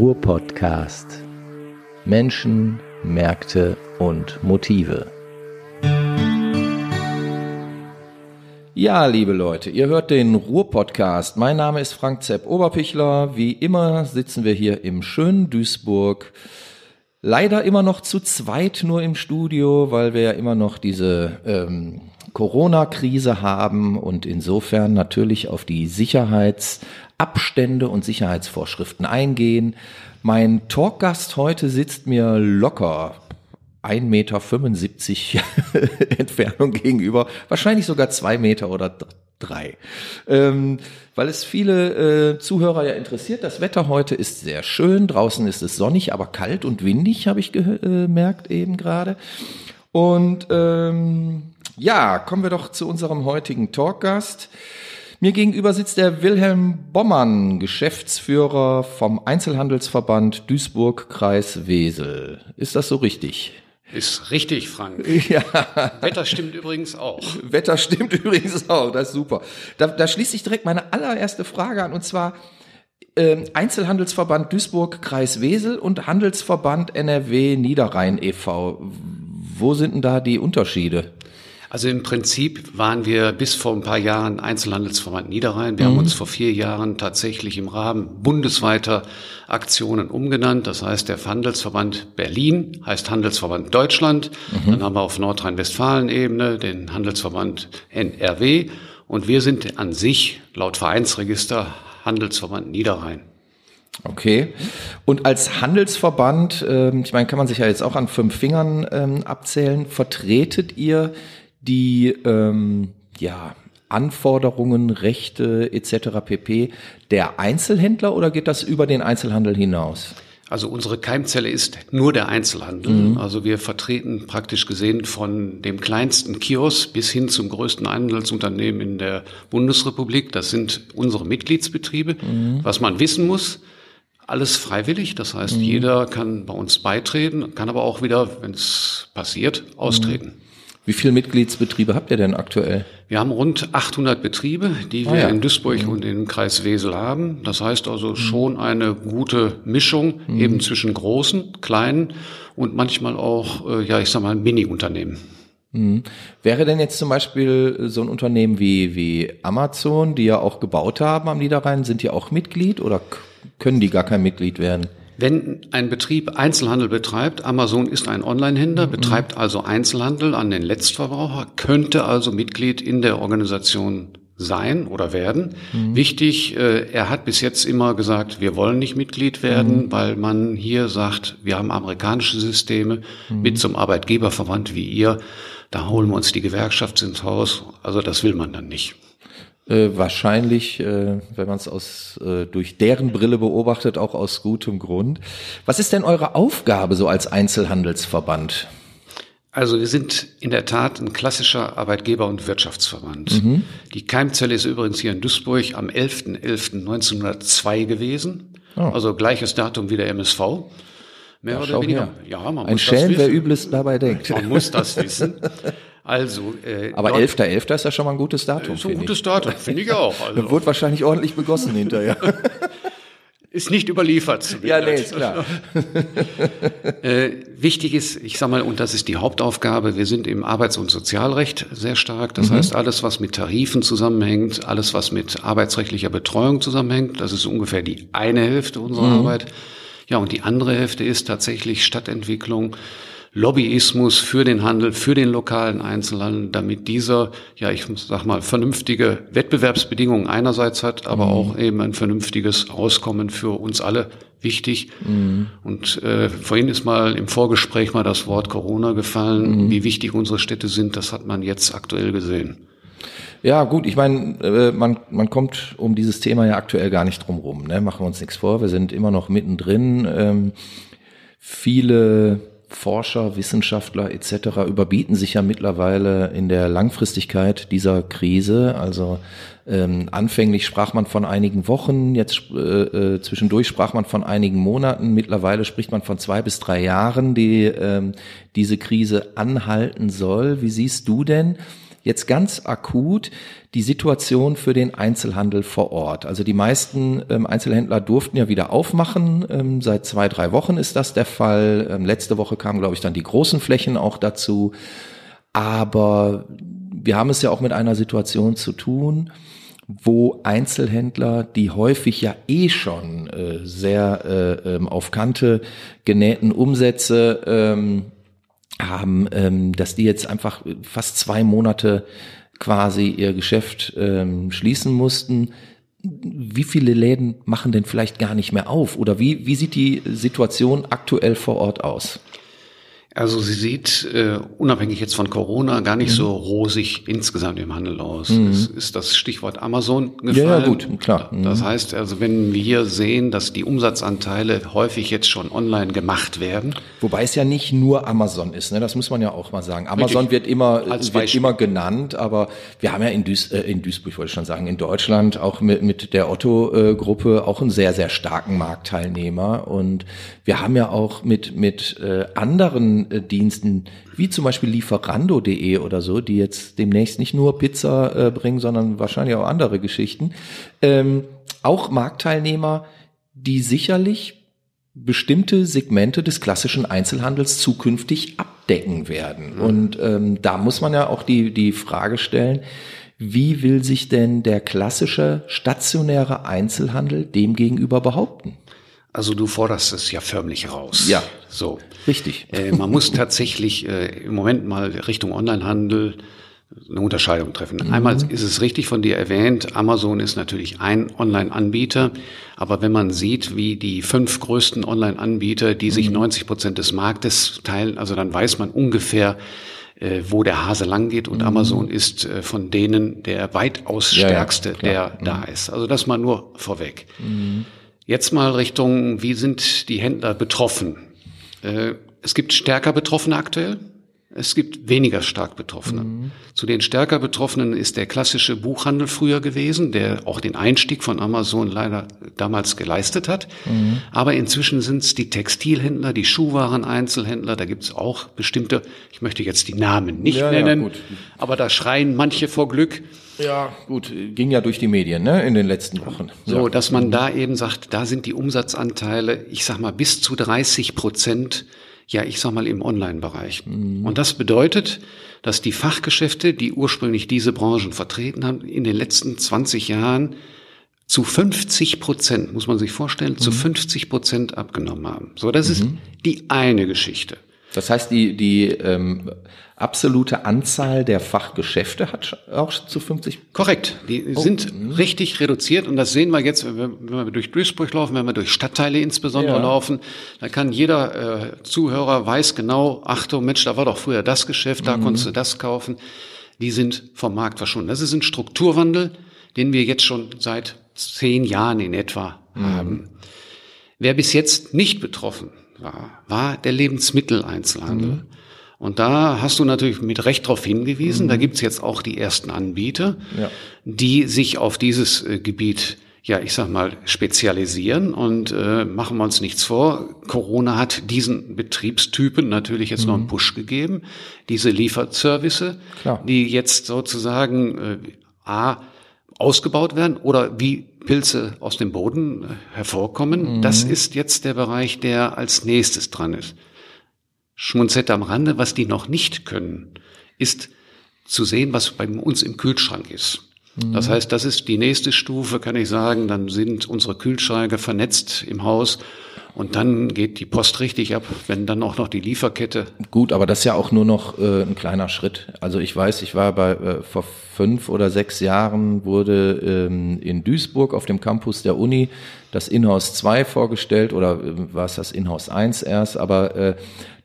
Ruhr-Podcast. Menschen, Märkte und Motive. Ja, liebe Leute, ihr hört den Ruhr-Podcast. Mein Name ist Frank Zepp Oberpichler. Wie immer sitzen wir hier im schönen Duisburg. Leider immer noch zu zweit nur im Studio, weil wir ja immer noch diese ähm, Corona-Krise haben und insofern natürlich auf die Sicherheitsabstände und Sicherheitsvorschriften eingehen. Mein Talkgast heute sitzt mir locker 1,75 Meter Entfernung gegenüber, wahrscheinlich sogar zwei Meter oder drei. Ähm, weil es viele äh, Zuhörer ja interessiert. Das Wetter heute ist sehr schön. Draußen ist es sonnig, aber kalt und windig, habe ich gemerkt eben gerade. Und ähm, ja, kommen wir doch zu unserem heutigen Talkgast. Mir gegenüber sitzt der Wilhelm Bommann, Geschäftsführer vom Einzelhandelsverband Duisburg-Kreis Wesel. Ist das so richtig? Ist richtig, Frank. Ja. Wetter stimmt übrigens auch. Wetter stimmt übrigens auch, das ist super. Da, da schließt sich direkt meine allererste Frage an, und zwar äh, Einzelhandelsverband Duisburg, Kreis Wesel und Handelsverband NRW Niederrhein e.V. Wo sind denn da die Unterschiede? Also im Prinzip waren wir bis vor ein paar Jahren Einzelhandelsverband Niederrhein. Wir mhm. haben uns vor vier Jahren tatsächlich im Rahmen bundesweiter Aktionen umgenannt. Das heißt, der Handelsverband Berlin heißt Handelsverband Deutschland. Mhm. Dann haben wir auf Nordrhein-Westfalen-Ebene den Handelsverband NRW. Und wir sind an sich laut Vereinsregister Handelsverband Niederrhein. Okay. Und als Handelsverband, äh, ich meine, kann man sich ja jetzt auch an fünf Fingern ähm, abzählen, vertretet ihr die ähm, ja, Anforderungen, Rechte etc. pp. der Einzelhändler oder geht das über den Einzelhandel hinaus? Also unsere Keimzelle ist nur der Einzelhandel. Mhm. Also wir vertreten praktisch gesehen von dem kleinsten Kiosk bis hin zum größten Einzelhandelsunternehmen in der Bundesrepublik. Das sind unsere Mitgliedsbetriebe. Mhm. Was man wissen muss, alles freiwillig. Das heißt, mhm. jeder kann bei uns beitreten, kann aber auch wieder, wenn es passiert, austreten. Wie viele Mitgliedsbetriebe habt ihr denn aktuell? Wir haben rund 800 Betriebe, die ah, wir ja. in Duisburg mhm. und im Kreis Wesel haben. Das heißt also schon eine gute Mischung mhm. eben zwischen großen, kleinen und manchmal auch, äh, ja, ich sag mal, Mini-Unternehmen. Mhm. Wäre denn jetzt zum Beispiel so ein Unternehmen wie, wie Amazon, die ja auch gebaut haben am Niederrhein, sind die auch Mitglied oder können die gar kein Mitglied werden? Wenn ein Betrieb Einzelhandel betreibt, Amazon ist ein Online-Händler, mhm. betreibt also Einzelhandel an den Letztverbraucher, könnte also Mitglied in der Organisation sein oder werden. Mhm. Wichtig, äh, er hat bis jetzt immer gesagt, wir wollen nicht Mitglied werden, mhm. weil man hier sagt, wir haben amerikanische Systeme mhm. mit zum Arbeitgeberverband wie ihr. Da holen wir uns die Gewerkschaft ins Haus. Also das will man dann nicht. Äh, wahrscheinlich, äh, wenn man es aus äh, durch deren Brille beobachtet, auch aus gutem Grund. Was ist denn eure Aufgabe so als Einzelhandelsverband? Also wir sind in der Tat ein klassischer Arbeitgeber- und Wirtschaftsverband. Mhm. Die Keimzelle ist übrigens hier in Duisburg am 11.11.1902 gewesen. Oh. Also gleiches Datum wie der MSV. Mehr ja, oder weniger. Her. Ja, man Ein muss Schelm, wer Übles dabei denkt. Man muss das wissen. Also, äh, Aber 11.11. .11. ist ja schon mal ein gutes Datum. Ist ein gutes Datum, finde ich auch. Also. Wird wahrscheinlich ordentlich begossen hinterher. Ist nicht überliefert. Ja, nee, ist klar. äh, wichtig ist, ich sage mal, und das ist die Hauptaufgabe, wir sind im Arbeits- und Sozialrecht sehr stark. Das mhm. heißt, alles, was mit Tarifen zusammenhängt, alles, was mit arbeitsrechtlicher Betreuung zusammenhängt, das ist ungefähr die eine Hälfte unserer mhm. Arbeit. Ja, und die andere Hälfte ist tatsächlich Stadtentwicklung, Lobbyismus für den Handel, für den lokalen Einzelhandel, damit dieser, ja, ich sag mal, vernünftige Wettbewerbsbedingungen einerseits hat, aber mhm. auch eben ein vernünftiges Auskommen für uns alle wichtig. Mhm. Und äh, vorhin ist mal im Vorgespräch mal das Wort Corona gefallen. Mhm. Wie wichtig unsere Städte sind, das hat man jetzt aktuell gesehen. Ja, gut, ich meine, äh, man, man kommt um dieses Thema ja aktuell gar nicht drum rum. Ne? Machen wir uns nichts vor, wir sind immer noch mittendrin. Ähm, viele Forscher, Wissenschaftler etc. überbieten sich ja mittlerweile in der Langfristigkeit dieser Krise. Also ähm, anfänglich sprach man von einigen Wochen, jetzt äh, äh, zwischendurch sprach man von einigen Monaten, mittlerweile spricht man von zwei bis drei Jahren, die ähm, diese Krise anhalten soll. Wie siehst du denn jetzt ganz akut die Situation für den Einzelhandel vor Ort. Also die meisten ähm, Einzelhändler durften ja wieder aufmachen. Ähm, seit zwei, drei Wochen ist das der Fall. Ähm, letzte Woche kamen, glaube ich, dann die großen Flächen auch dazu. Aber wir haben es ja auch mit einer Situation zu tun, wo Einzelhändler, die häufig ja eh schon äh, sehr äh, ähm, auf Kante genähten Umsätze ähm, haben, ähm, dass die jetzt einfach fast zwei Monate quasi ihr Geschäft ähm, schließen mussten. Wie viele Läden machen denn vielleicht gar nicht mehr auf? Oder wie, wie sieht die Situation aktuell vor Ort aus? Also sie sieht, äh, unabhängig jetzt von Corona, gar nicht mhm. so rosig insgesamt im Handel aus. Mhm. Es ist das Stichwort Amazon gefallen. Ja, ja gut, klar. Mhm. Das heißt also, wenn wir sehen, dass die Umsatzanteile häufig jetzt schon online gemacht werden. Wobei es ja nicht nur Amazon ist, ne? das muss man ja auch mal sagen. Amazon Richtig. wird immer, Als wird immer genannt, aber wir haben ja in, Duis, äh, in Duisburg, wollte ich schon sagen, in Deutschland auch mit, mit der Otto-Gruppe auch einen sehr, sehr starken Marktteilnehmer. Und wir haben ja auch mit, mit äh, anderen Diensten, wie zum Beispiel Lieferando.de oder so, die jetzt demnächst nicht nur Pizza äh, bringen, sondern wahrscheinlich auch andere Geschichten, ähm, auch Marktteilnehmer, die sicherlich bestimmte Segmente des klassischen Einzelhandels zukünftig abdecken werden. Mhm. Und ähm, da muss man ja auch die, die Frage stellen, wie will sich denn der klassische stationäre Einzelhandel dem gegenüber behaupten? Also du forderst es ja förmlich raus. Ja, so. Richtig. Äh, man muss tatsächlich äh, im Moment mal Richtung Onlinehandel eine Unterscheidung treffen. Mhm. Einmal ist es richtig von dir erwähnt, Amazon ist natürlich ein Online-Anbieter, aber wenn man sieht, wie die fünf größten Online-Anbieter, die sich 90 mhm. Prozent des Marktes teilen, also dann weiß man ungefähr, äh, wo der Hase lang geht und mhm. Amazon ist äh, von denen der weitaus stärkste, ja, ja, der da mhm. ist. Also das mal nur vorweg. Mhm. Jetzt mal Richtung, wie sind die Händler betroffen? Äh, es gibt stärker Betroffene aktuell. Es gibt weniger stark Betroffene. Mhm. Zu den stärker Betroffenen ist der klassische Buchhandel früher gewesen, der auch den Einstieg von Amazon leider damals geleistet hat. Mhm. Aber inzwischen sind es die Textilhändler, die Schuhwareneinzelhändler. Da gibt es auch bestimmte, ich möchte jetzt die Namen nicht ja, nennen, ja, aber da schreien manche vor Glück. Ja, gut, ging ja durch die Medien ne, in den letzten Wochen. So, ja. dass man da eben sagt, da sind die Umsatzanteile, ich sag mal, bis zu 30 Prozent, ja, ich sag mal, im Online-Bereich. Mhm. Und das bedeutet, dass die Fachgeschäfte, die ursprünglich diese Branchen vertreten haben, in den letzten 20 Jahren zu 50 Prozent, muss man sich vorstellen, mhm. zu 50 Prozent abgenommen haben. So, das mhm. ist die eine Geschichte. Das heißt, die, die ähm, absolute Anzahl der Fachgeschäfte hat auch zu 50? Korrekt. Die oh. sind mhm. richtig reduziert und das sehen wir jetzt, wenn wir, wenn wir durch Duisburg laufen, wenn wir durch Stadtteile insbesondere ja. laufen, da kann jeder äh, Zuhörer weiß genau, Achtung, Mensch, da war doch früher das Geschäft, da mhm. konntest du das kaufen. Die sind vom Markt verschwunden. Das ist ein Strukturwandel, den wir jetzt schon seit zehn Jahren in etwa mhm. haben. Wer bis jetzt nicht betroffen war, war der Lebensmitteleinzelhandel. Mhm. Und da hast du natürlich mit Recht darauf hingewiesen, mhm. da gibt's jetzt auch die ersten Anbieter, ja. die sich auf dieses äh, Gebiet ja, ich sag mal, spezialisieren und äh, machen wir uns nichts vor. Corona hat diesen Betriebstypen natürlich jetzt mhm. noch einen mhm. Push gegeben. Diese Lieferservice, Klar. die jetzt sozusagen äh, A, ausgebaut werden oder wie Pilze aus dem Boden äh, hervorkommen. Mhm. Das ist jetzt der Bereich, der als nächstes dran ist. Schmunzette am Rande, was die noch nicht können, ist zu sehen, was bei uns im Kühlschrank ist. Mhm. Das heißt, das ist die nächste Stufe, kann ich sagen. Dann sind unsere Kühlschränke vernetzt im Haus und dann geht die Post richtig ab, wenn dann auch noch die Lieferkette. Gut, aber das ist ja auch nur noch äh, ein kleiner Schritt. Also ich weiß, ich war bei äh, vor fünf oder sechs Jahren wurde ähm, in Duisburg auf dem Campus der Uni das Inhouse 2 vorgestellt oder äh, war es das Inhouse 1 erst, aber äh,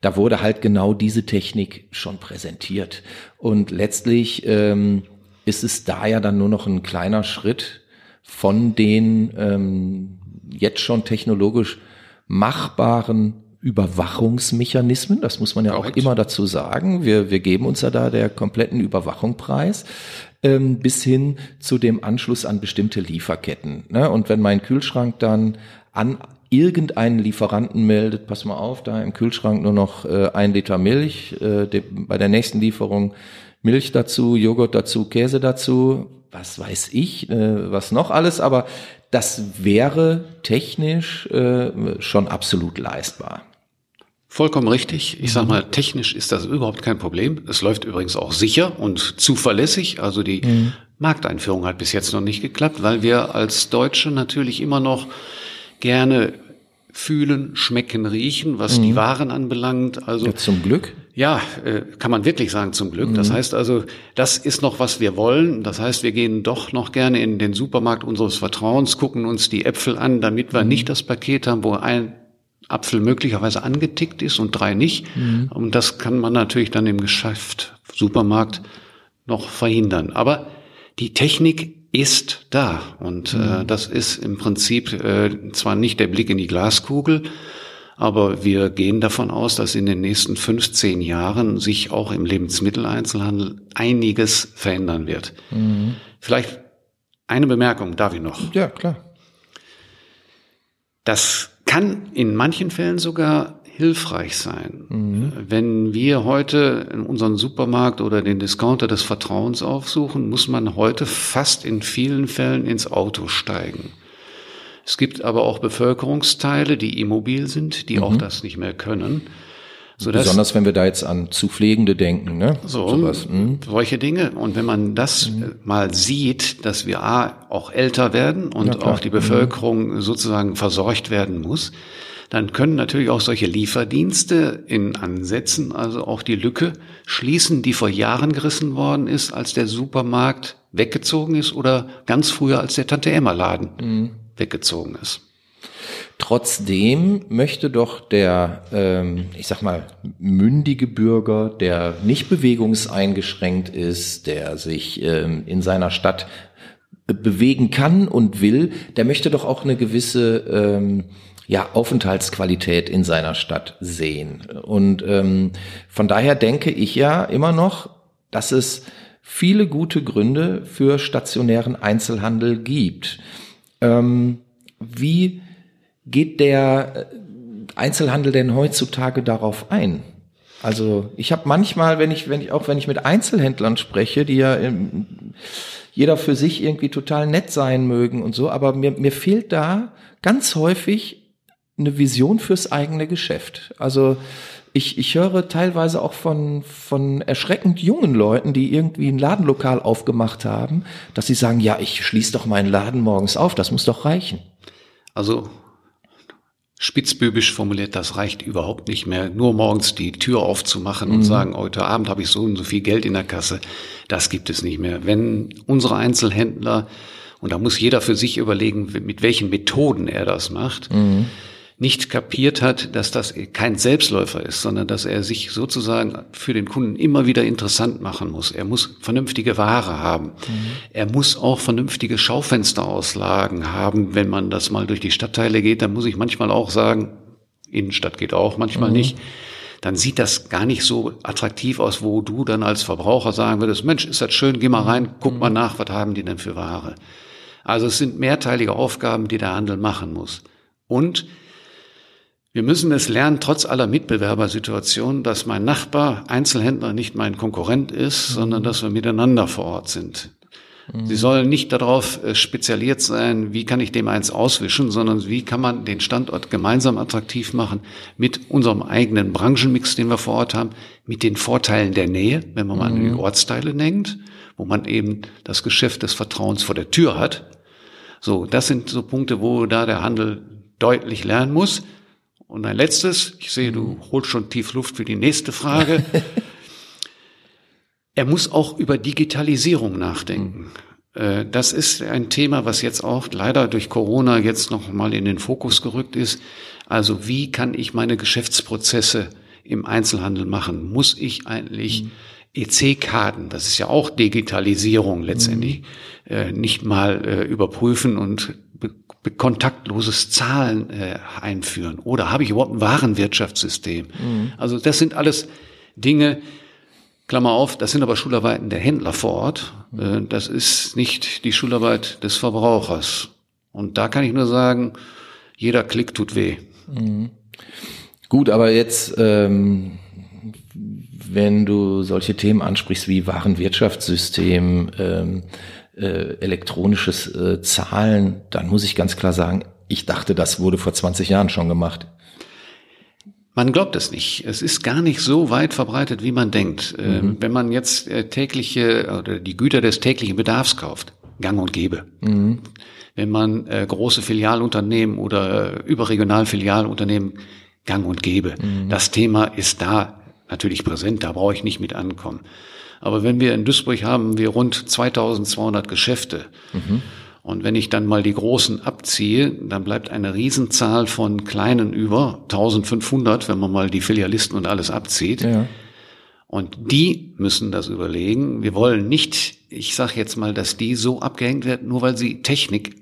da wurde halt genau diese Technik schon präsentiert. Und letztlich ähm, ist es da ja dann nur noch ein kleiner Schritt von den ähm, jetzt schon technologisch machbaren Überwachungsmechanismen, das muss man ja Correct. auch immer dazu sagen. Wir, wir geben uns ja da der kompletten Überwachung preis, ähm, bis hin zu dem Anschluss an bestimmte Lieferketten. Ne? Und wenn mein Kühlschrank dann an irgendeinen Lieferanten meldet, pass mal auf, da im Kühlschrank nur noch äh, ein Liter Milch, äh, de, bei der nächsten Lieferung Milch dazu, Joghurt dazu, Käse dazu, was weiß ich, äh, was noch alles, aber das wäre technisch äh, schon absolut leistbar. Vollkommen richtig. Ich sage mal, technisch ist das überhaupt kein Problem. Es läuft übrigens auch sicher und zuverlässig. Also die mhm. Markteinführung hat bis jetzt noch nicht geklappt, weil wir als Deutsche natürlich immer noch gerne fühlen, schmecken, riechen, was mhm. die Waren anbelangt. Also ja, zum Glück. Ja, äh, kann man wirklich sagen zum Glück. Mhm. Das heißt also, das ist noch was wir wollen. Das heißt, wir gehen doch noch gerne in den Supermarkt unseres Vertrauens, gucken uns die Äpfel an, damit wir mhm. nicht das Paket haben, wo ein Apfel möglicherweise angetickt ist und drei nicht. Mhm. Und das kann man natürlich dann im Geschäft, Supermarkt noch verhindern. Aber die Technik ist da. Und äh, mhm. das ist im Prinzip äh, zwar nicht der Blick in die Glaskugel, aber wir gehen davon aus, dass in den nächsten 15 Jahren sich auch im Lebensmitteleinzelhandel einiges verändern wird. Mhm. Vielleicht eine Bemerkung, darf ich noch? Ja, klar. Das kann in manchen Fällen sogar hilfreich sein. Mhm. Wenn wir heute in unseren Supermarkt oder den Discounter des Vertrauens aufsuchen, muss man heute fast in vielen Fällen ins Auto steigen. Es gibt aber auch Bevölkerungsteile, die immobil sind, die mhm. auch das nicht mehr können. Besonders wenn wir da jetzt an zu Pflegende denken, ne? So, Sowas. Mhm. solche Dinge. Und wenn man das mhm. mal sieht, dass wir A, auch älter werden und auch die Bevölkerung mhm. sozusagen versorgt werden muss, dann können natürlich auch solche Lieferdienste in Ansätzen also auch die Lücke schließen, die vor Jahren gerissen worden ist, als der Supermarkt weggezogen ist oder ganz früher als der Tante Emma Laden mhm. weggezogen ist. Trotzdem möchte doch der, ähm, ich sag mal, mündige Bürger, der nicht bewegungseingeschränkt ist, der sich ähm, in seiner Stadt bewegen kann und will, der möchte doch auch eine gewisse ähm, ja, Aufenthaltsqualität in seiner Stadt sehen. Und ähm, von daher denke ich ja immer noch, dass es viele gute Gründe für stationären Einzelhandel gibt. Ähm, wie geht der äh, Einzelhandel denn heutzutage darauf ein? Also ich habe manchmal, wenn ich, wenn ich auch wenn ich mit Einzelhändlern spreche, die ja im, jeder für sich irgendwie total nett sein mögen und so, aber mir, mir fehlt da ganz häufig eine Vision fürs eigene Geschäft. Also ich, ich höre teilweise auch von, von erschreckend jungen Leuten, die irgendwie ein Ladenlokal aufgemacht haben, dass sie sagen, ja, ich schließe doch meinen Laden morgens auf, das muss doch reichen. Also spitzbübisch formuliert, das reicht überhaupt nicht mehr, nur morgens die Tür aufzumachen und mhm. sagen, heute Abend habe ich so und so viel Geld in der Kasse. Das gibt es nicht mehr. Wenn unsere Einzelhändler, und da muss jeder für sich überlegen, mit welchen Methoden er das macht, mhm nicht kapiert hat, dass das kein Selbstläufer ist, sondern dass er sich sozusagen für den Kunden immer wieder interessant machen muss. Er muss vernünftige Ware haben. Mhm. Er muss auch vernünftige Schaufensterauslagen haben. Wenn man das mal durch die Stadtteile geht, dann muss ich manchmal auch sagen, Innenstadt geht auch, manchmal mhm. nicht. Dann sieht das gar nicht so attraktiv aus, wo du dann als Verbraucher sagen würdest, Mensch, ist das schön, geh mal rein, guck mhm. mal nach, was haben die denn für Ware? Also es sind mehrteilige Aufgaben, die der Handel machen muss. Und wir müssen es lernen, trotz aller Mitbewerbersituationen, dass mein Nachbar, Einzelhändler nicht mein Konkurrent ist, mhm. sondern dass wir miteinander vor Ort sind. Mhm. Sie sollen nicht darauf äh, spezialisiert sein, wie kann ich dem eins auswischen, sondern wie kann man den Standort gemeinsam attraktiv machen mit unserem eigenen Branchenmix, den wir vor Ort haben, mit den Vorteilen der Nähe, wenn man mal an die mhm. Ortsteile denkt, wo man eben das Geschäft des Vertrauens vor der Tür hat. So, das sind so Punkte, wo da der Handel deutlich lernen muss. Und ein letztes, ich sehe, du holst schon tief Luft für die nächste Frage. er muss auch über Digitalisierung nachdenken. Mhm. Das ist ein Thema, was jetzt auch leider durch Corona jetzt noch mal in den Fokus gerückt ist. Also wie kann ich meine Geschäftsprozesse im Einzelhandel machen? Muss ich eigentlich mhm. EC-Karten, das ist ja auch Digitalisierung letztendlich, mhm. nicht mal äh, überprüfen und kontaktloses Zahlen äh, einführen? Oder habe ich überhaupt ein Warenwirtschaftssystem? Mhm. Also das sind alles Dinge, Klammer auf, das sind aber Schularbeiten der Händler vor Ort. Äh, das ist nicht die Schularbeit des Verbrauchers. Und da kann ich nur sagen, jeder Klick tut weh. Mhm. Gut, aber jetzt ähm, wenn du solche Themen ansprichst wie Warenwirtschaftssystem, ähm, äh, elektronisches äh, Zahlen, dann muss ich ganz klar sagen, ich dachte, das wurde vor 20 Jahren schon gemacht. Man glaubt es nicht. Es ist gar nicht so weit verbreitet, wie man denkt. Ähm, mhm. wenn man jetzt äh, tägliche oder die Güter des täglichen Bedarfs kauft, gang und gäbe. Mhm. Wenn man äh, große Filialunternehmen oder überregional Filialunternehmen gang und gäbe. Mhm. Das Thema ist da natürlich präsent, da brauche ich nicht mit ankommen. Aber wenn wir in Duisburg haben wir rund 2200 Geschäfte. Mhm. Und wenn ich dann mal die großen abziehe, dann bleibt eine Riesenzahl von kleinen über 1500, wenn man mal die Filialisten und alles abzieht. Ja. Und die müssen das überlegen. Wir wollen nicht, ich sage jetzt mal, dass die so abgehängt werden, nur weil sie Technik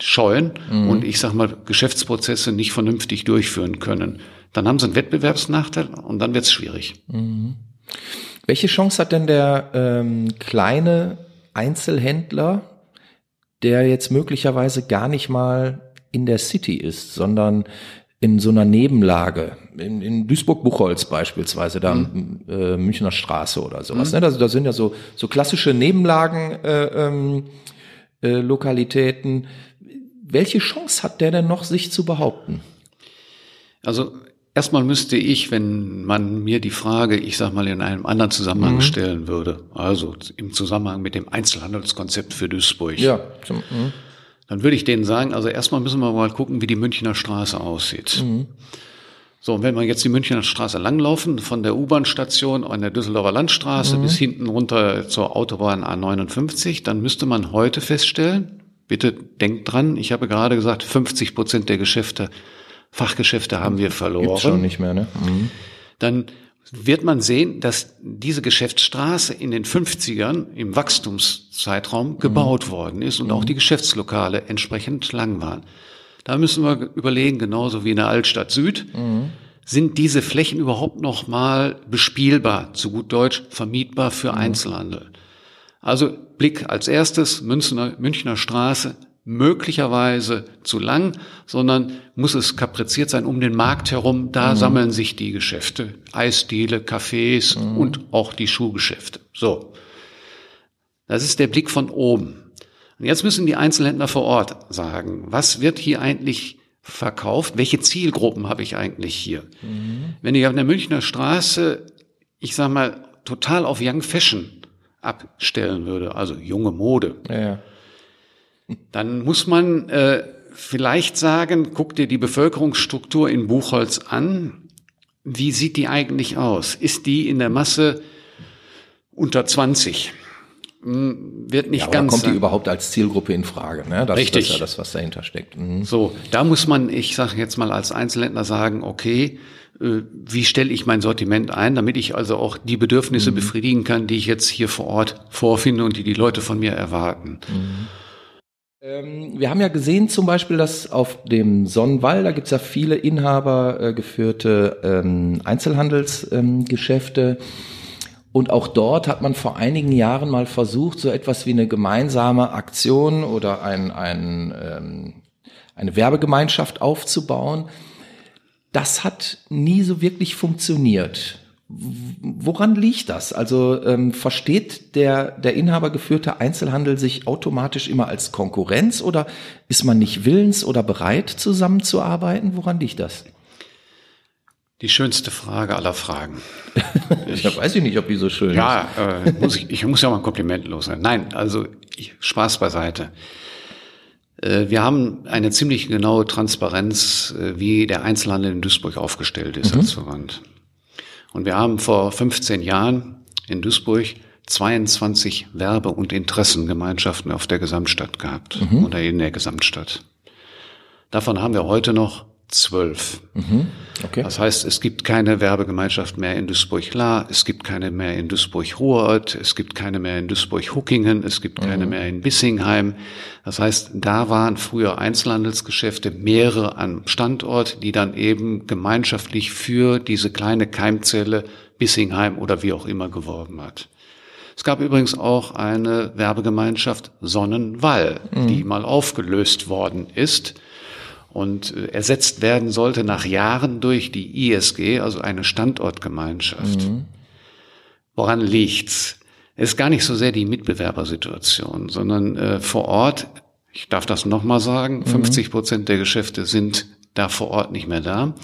scheuen mhm. und ich sage mal Geschäftsprozesse nicht vernünftig durchführen können. Dann haben sie einen Wettbewerbsnachteil und dann wird es schwierig. Mhm. Welche Chance hat denn der ähm, kleine Einzelhändler, der jetzt möglicherweise gar nicht mal in der City ist, sondern in so einer Nebenlage, in, in Duisburg-Buchholz beispielsweise, da mhm. äh, Münchner Straße oder sowas. Mhm. Ne? Also da sind ja so, so klassische Nebenlagen, äh, ähm, äh, Lokalitäten. Welche Chance hat der denn noch, sich zu behaupten? Also Erstmal müsste ich, wenn man mir die Frage, ich sag mal, in einem anderen Zusammenhang mhm. stellen würde, also im Zusammenhang mit dem Einzelhandelskonzept für Duisburg, ja. Mhm. dann würde ich denen sagen, also erstmal müssen wir mal gucken, wie die Münchner Straße aussieht. Mhm. So, und wenn wir jetzt die Münchner Straße langlaufen, von der U-Bahn-Station an der Düsseldorfer Landstraße mhm. bis hinten runter zur Autobahn A59, dann müsste man heute feststellen, bitte denkt dran, ich habe gerade gesagt, 50 Prozent der Geschäfte Fachgeschäfte haben wir verloren. Gibt's schon nicht mehr, ne? Mhm. Dann wird man sehen, dass diese Geschäftsstraße in den 50ern im Wachstumszeitraum mhm. gebaut worden ist und mhm. auch die Geschäftslokale entsprechend lang waren. Da müssen wir überlegen, genauso wie in der Altstadt Süd, mhm. sind diese Flächen überhaupt noch mal bespielbar, zu gut Deutsch vermietbar für mhm. Einzelhandel? Also Blick als erstes Münchner, Münchner Straße, möglicherweise zu lang, sondern muss es kapriziert sein um den Markt herum. Da mhm. sammeln sich die Geschäfte, Eisdiele, Cafés mhm. und auch die Schuhgeschäfte. So. Das ist der Blick von oben. Und jetzt müssen die Einzelhändler vor Ort sagen, was wird hier eigentlich verkauft? Welche Zielgruppen habe ich eigentlich hier? Mhm. Wenn ich auf der Münchner Straße, ich sag mal, total auf Young Fashion abstellen würde, also junge Mode, ja dann muss man äh, vielleicht sagen, guck dir die Bevölkerungsstruktur in Buchholz an. Wie sieht die eigentlich aus? Ist die in der Masse unter 20? Hm, wird nicht ja, ganz. Kommt die überhaupt als Zielgruppe in Frage? Ne? Das, Richtig. Das ist ja das, was dahinter steckt. Mhm. So, da muss man, ich sage jetzt mal als Einzelhändler sagen, okay, äh, wie stelle ich mein Sortiment ein, damit ich also auch die Bedürfnisse mhm. befriedigen kann, die ich jetzt hier vor Ort vorfinde und die die Leute von mir erwarten. Mhm. Ähm, wir haben ja gesehen zum Beispiel, dass auf dem Sonnenwall, da gibt's ja viele inhabergeführte ähm, Einzelhandelsgeschäfte. Und auch dort hat man vor einigen Jahren mal versucht, so etwas wie eine gemeinsame Aktion oder ein, ein, ähm, eine Werbegemeinschaft aufzubauen. Das hat nie so wirklich funktioniert. Woran liegt das? Also ähm, versteht der, der inhabergeführte Einzelhandel sich automatisch immer als Konkurrenz oder ist man nicht willens oder bereit, zusammenzuarbeiten? Woran liegt das? Die schönste Frage aller Fragen. ich weiß ich nicht, ob die so schön ja, ist. Ja, äh, muss ich, ich muss ja mal ein Kompliment loswerden. Nein, also ich, Spaß beiseite. Äh, wir haben eine ziemlich genaue Transparenz, äh, wie der Einzelhandel in Duisburg aufgestellt ist mhm. als Verband. Und wir haben vor 15 Jahren in Duisburg 22 Werbe- und Interessengemeinschaften auf der Gesamtstadt gehabt mhm. oder in der Gesamtstadt. Davon haben wir heute noch zwölf. Mhm. Okay. Das heißt, es gibt keine Werbegemeinschaft mehr in Duisburg-La, es gibt keine mehr in Duisburg-Ruhrort, es gibt keine mehr in Duisburg-Huckingen, es gibt keine mhm. mehr in Bissingheim. Das heißt, da waren früher Einzelhandelsgeschäfte, mehrere am Standort, die dann eben gemeinschaftlich für diese kleine Keimzelle Bissingheim oder wie auch immer geworben hat. Es gab übrigens auch eine Werbegemeinschaft Sonnenwall, mhm. die mal aufgelöst worden ist und äh, ersetzt werden sollte nach Jahren durch die ISG, also eine Standortgemeinschaft. Mhm. woran liegt's? Es ist gar nicht so sehr die Mitbewerbersituation, sondern äh, vor Ort, ich darf das nochmal sagen, mhm. 50 Prozent der Geschäfte sind da vor Ort nicht mehr da.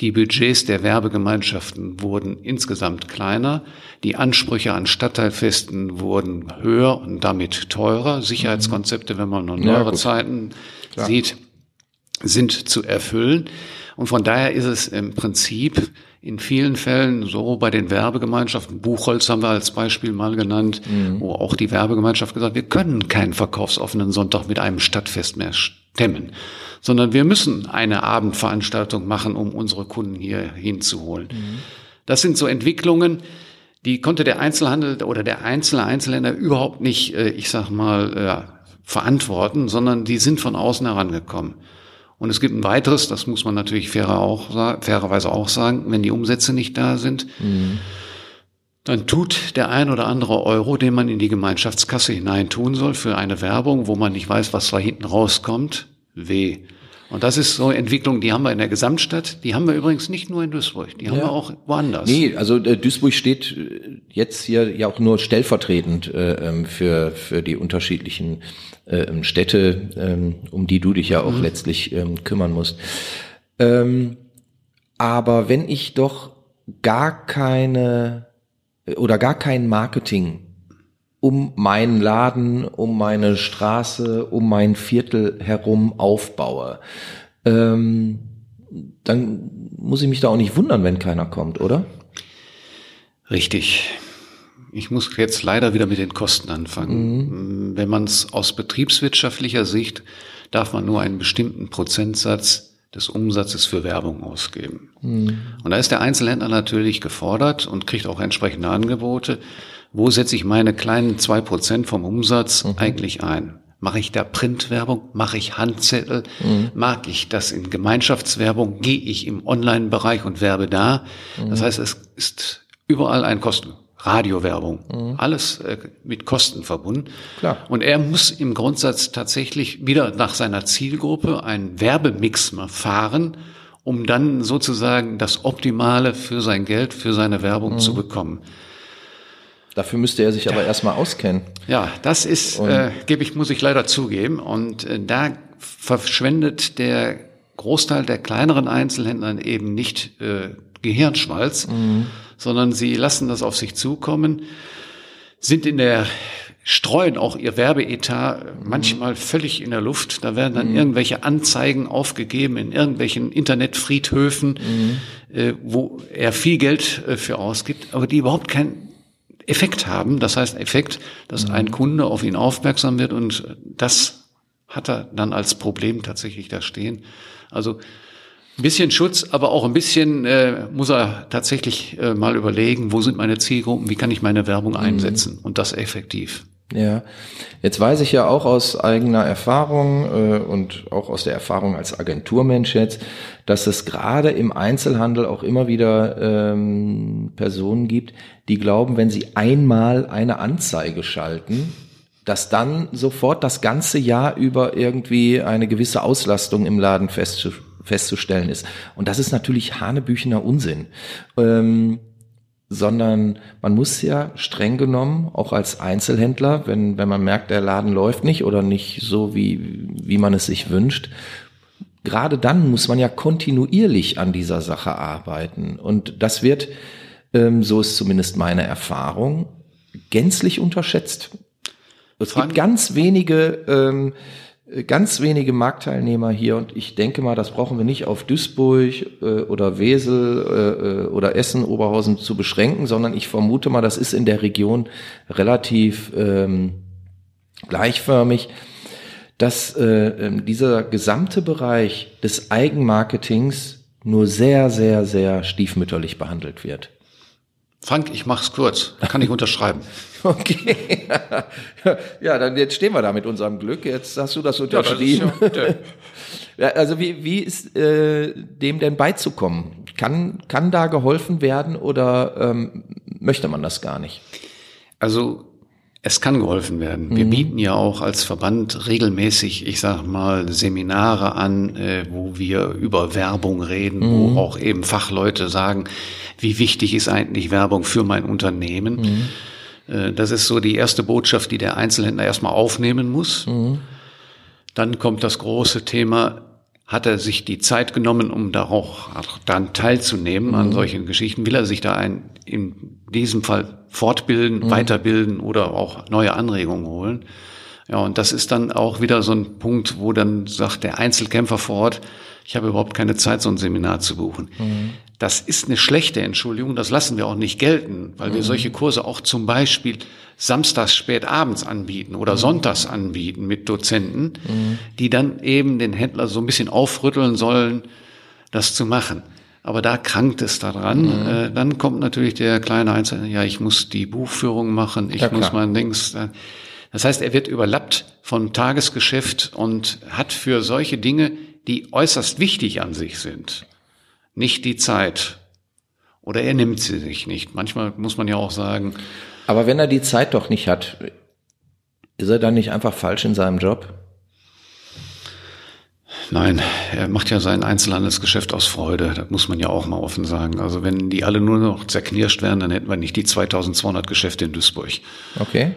Die Budgets der Werbegemeinschaften wurden insgesamt kleiner. Die Ansprüche an Stadtteilfesten wurden höher und damit teurer. Sicherheitskonzepte, wenn man noch neuere ja, Zeiten Klar. sieht, sind zu erfüllen. Und von daher ist es im Prinzip in vielen Fällen so bei den Werbegemeinschaften, Buchholz haben wir als Beispiel mal genannt, mhm. wo auch die Werbegemeinschaft gesagt, wir können keinen verkaufsoffenen Sonntag mit einem Stadtfest mehr stemmen, sondern wir müssen eine Abendveranstaltung machen, um unsere Kunden hier hinzuholen. Mhm. Das sind so Entwicklungen, die konnte der Einzelhandel oder der einzelne Einzelhändler überhaupt nicht, äh, ich sag mal, äh, verantworten, sondern die sind von außen herangekommen. Und es gibt ein weiteres, das muss man natürlich fairer auch, fairerweise auch sagen, wenn die Umsätze nicht da sind, mhm. dann tut der ein oder andere Euro, den man in die Gemeinschaftskasse hinein tun soll für eine Werbung, wo man nicht weiß, was da hinten rauskommt, weh. Und das ist so eine Entwicklung, die haben wir in der Gesamtstadt, die haben wir übrigens nicht nur in Duisburg, die haben ja. wir auch woanders. Nee, also äh, Duisburg steht äh, jetzt hier ja auch nur stellvertretend äh, ähm, für, für die unterschiedlichen äh, Städte, ähm, um die du dich ja auch mhm. letztlich ähm, kümmern musst. Ähm, aber wenn ich doch gar keine oder gar kein Marketing um meinen Laden, um meine Straße, um mein Viertel herum aufbaue, ähm, dann muss ich mich da auch nicht wundern, wenn keiner kommt, oder? Richtig. Ich muss jetzt leider wieder mit den Kosten anfangen. Mhm. Wenn man es aus betriebswirtschaftlicher Sicht, darf man nur einen bestimmten Prozentsatz des Umsatzes für Werbung ausgeben. Mhm. Und da ist der Einzelhändler natürlich gefordert und kriegt auch entsprechende Angebote wo setze ich meine kleinen zwei Prozent vom Umsatz mhm. eigentlich ein? Mache ich da Printwerbung? Mache ich Handzettel? Mhm. Mag ich das in Gemeinschaftswerbung? Gehe ich im Online-Bereich und werbe da? Mhm. Das heißt, es ist überall ein Kosten. Radiowerbung, mhm. alles äh, mit Kosten verbunden. Klar. Und er muss im Grundsatz tatsächlich wieder nach seiner Zielgruppe einen Werbemix fahren, um dann sozusagen das Optimale für sein Geld, für seine Werbung mhm. zu bekommen. Dafür müsste er sich aber erstmal auskennen. Ja, das ist, äh, gebe ich, muss ich leider zugeben. Und äh, da verschwendet der Großteil der kleineren Einzelhändler eben nicht äh, Gehirnschmalz, mhm. sondern sie lassen das auf sich zukommen, sind in der streuen auch ihr Werbeetat mhm. manchmal völlig in der Luft. Da werden dann mhm. irgendwelche Anzeigen aufgegeben in irgendwelchen Internetfriedhöfen, mhm. äh, wo er viel Geld äh, für ausgibt, aber die überhaupt kein Effekt haben. Das heißt Effekt, dass mhm. ein Kunde auf ihn aufmerksam wird und das hat er dann als Problem tatsächlich da stehen. Also ein bisschen Schutz, aber auch ein bisschen äh, muss er tatsächlich äh, mal überlegen, wo sind meine Zielgruppen, wie kann ich meine Werbung mhm. einsetzen mhm. und das effektiv. Ja, jetzt weiß ich ja auch aus eigener Erfahrung äh, und auch aus der Erfahrung als Agenturmensch jetzt, dass es gerade im Einzelhandel auch immer wieder ähm, Personen gibt, die glauben, wenn sie einmal eine Anzeige schalten, dass dann sofort das ganze Jahr über irgendwie eine gewisse Auslastung im Laden festzustellen ist. Und das ist natürlich hanebüchener Unsinn. Ähm, sondern man muss ja streng genommen, auch als Einzelhändler, wenn, wenn man merkt, der Laden läuft nicht oder nicht so, wie, wie man es sich wünscht, gerade dann muss man ja kontinuierlich an dieser Sache arbeiten. Und das wird, ähm, so ist zumindest meine Erfahrung, gänzlich unterschätzt. Es gibt ganz wenige ähm, äh, ganz wenige Marktteilnehmer hier und ich denke mal, das brauchen wir nicht auf Duisburg äh, oder Wesel äh, äh, oder Essen, Oberhausen zu beschränken, sondern ich vermute mal, das ist in der Region relativ ähm, gleichförmig, dass äh, ähm, dieser gesamte Bereich des Eigenmarketings nur sehr, sehr, sehr stiefmütterlich behandelt wird. Frank, ich mach's kurz. Kann ich unterschreiben. okay. ja, dann jetzt stehen wir da mit unserem Glück. Jetzt hast du das unterschrieben. Ja, das ja, also wie, wie ist äh, dem denn beizukommen? Kann, kann da geholfen werden oder ähm, möchte man das gar nicht? Also Es kann geholfen werden. Wir mhm. bieten ja auch als Verband regelmäßig, ich sag mal, Seminare an, äh, wo wir über Werbung reden, mhm. wo auch eben Fachleute sagen, wie wichtig ist eigentlich Werbung für mein Unternehmen. Mhm. Äh, das ist so die erste Botschaft, die der Einzelhändler erstmal aufnehmen muss. Mhm. Dann kommt das große Thema, hat er sich die Zeit genommen, um da auch, dann teilzunehmen an mhm. solchen Geschichten? Will er sich da ein, in diesem Fall fortbilden, mhm. weiterbilden oder auch neue Anregungen holen? Ja, und das ist dann auch wieder so ein Punkt, wo dann sagt der Einzelkämpfer vor Ort, ich habe überhaupt keine Zeit, so ein Seminar zu buchen. Mhm. Das ist eine schlechte Entschuldigung, das lassen wir auch nicht gelten, weil wir mhm. solche Kurse auch zum Beispiel samstags spät abends anbieten oder mhm. sonntags anbieten mit Dozenten, mhm. die dann eben den Händler so ein bisschen aufrütteln sollen, das zu machen. Aber da krankt es daran. Mhm. Äh, dann kommt natürlich der kleine Einzelne, ja, ich muss die Buchführung machen, ich ja, muss mein Dings. Äh, das heißt, er wird überlappt vom Tagesgeschäft und hat für solche Dinge, die äußerst wichtig an sich sind, nicht die Zeit. Oder er nimmt sie sich nicht. Manchmal muss man ja auch sagen, aber wenn er die Zeit doch nicht hat, ist er dann nicht einfach falsch in seinem Job? Nein, er macht ja sein Einzelhandelsgeschäft aus Freude. Das muss man ja auch mal offen sagen. Also wenn die alle nur noch zerknirscht wären, dann hätten wir nicht die 2200 Geschäfte in Duisburg. Okay.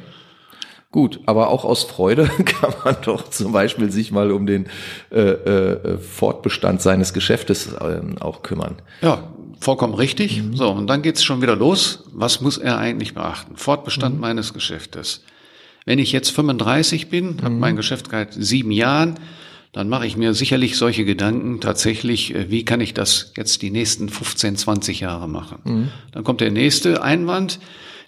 Gut, aber auch aus Freude kann man doch zum Beispiel sich mal um den äh, äh, Fortbestand seines Geschäftes äh, auch kümmern. Ja, vollkommen richtig. Mhm. So, und dann geht's schon wieder los. Was muss er eigentlich beachten? Fortbestand mhm. meines Geschäftes. Wenn ich jetzt 35 bin, mhm. habe mein Geschäft seit sieben Jahren, dann mache ich mir sicherlich solche Gedanken tatsächlich, äh, wie kann ich das jetzt die nächsten 15, 20 Jahre machen. Mhm. Dann kommt der nächste Einwand.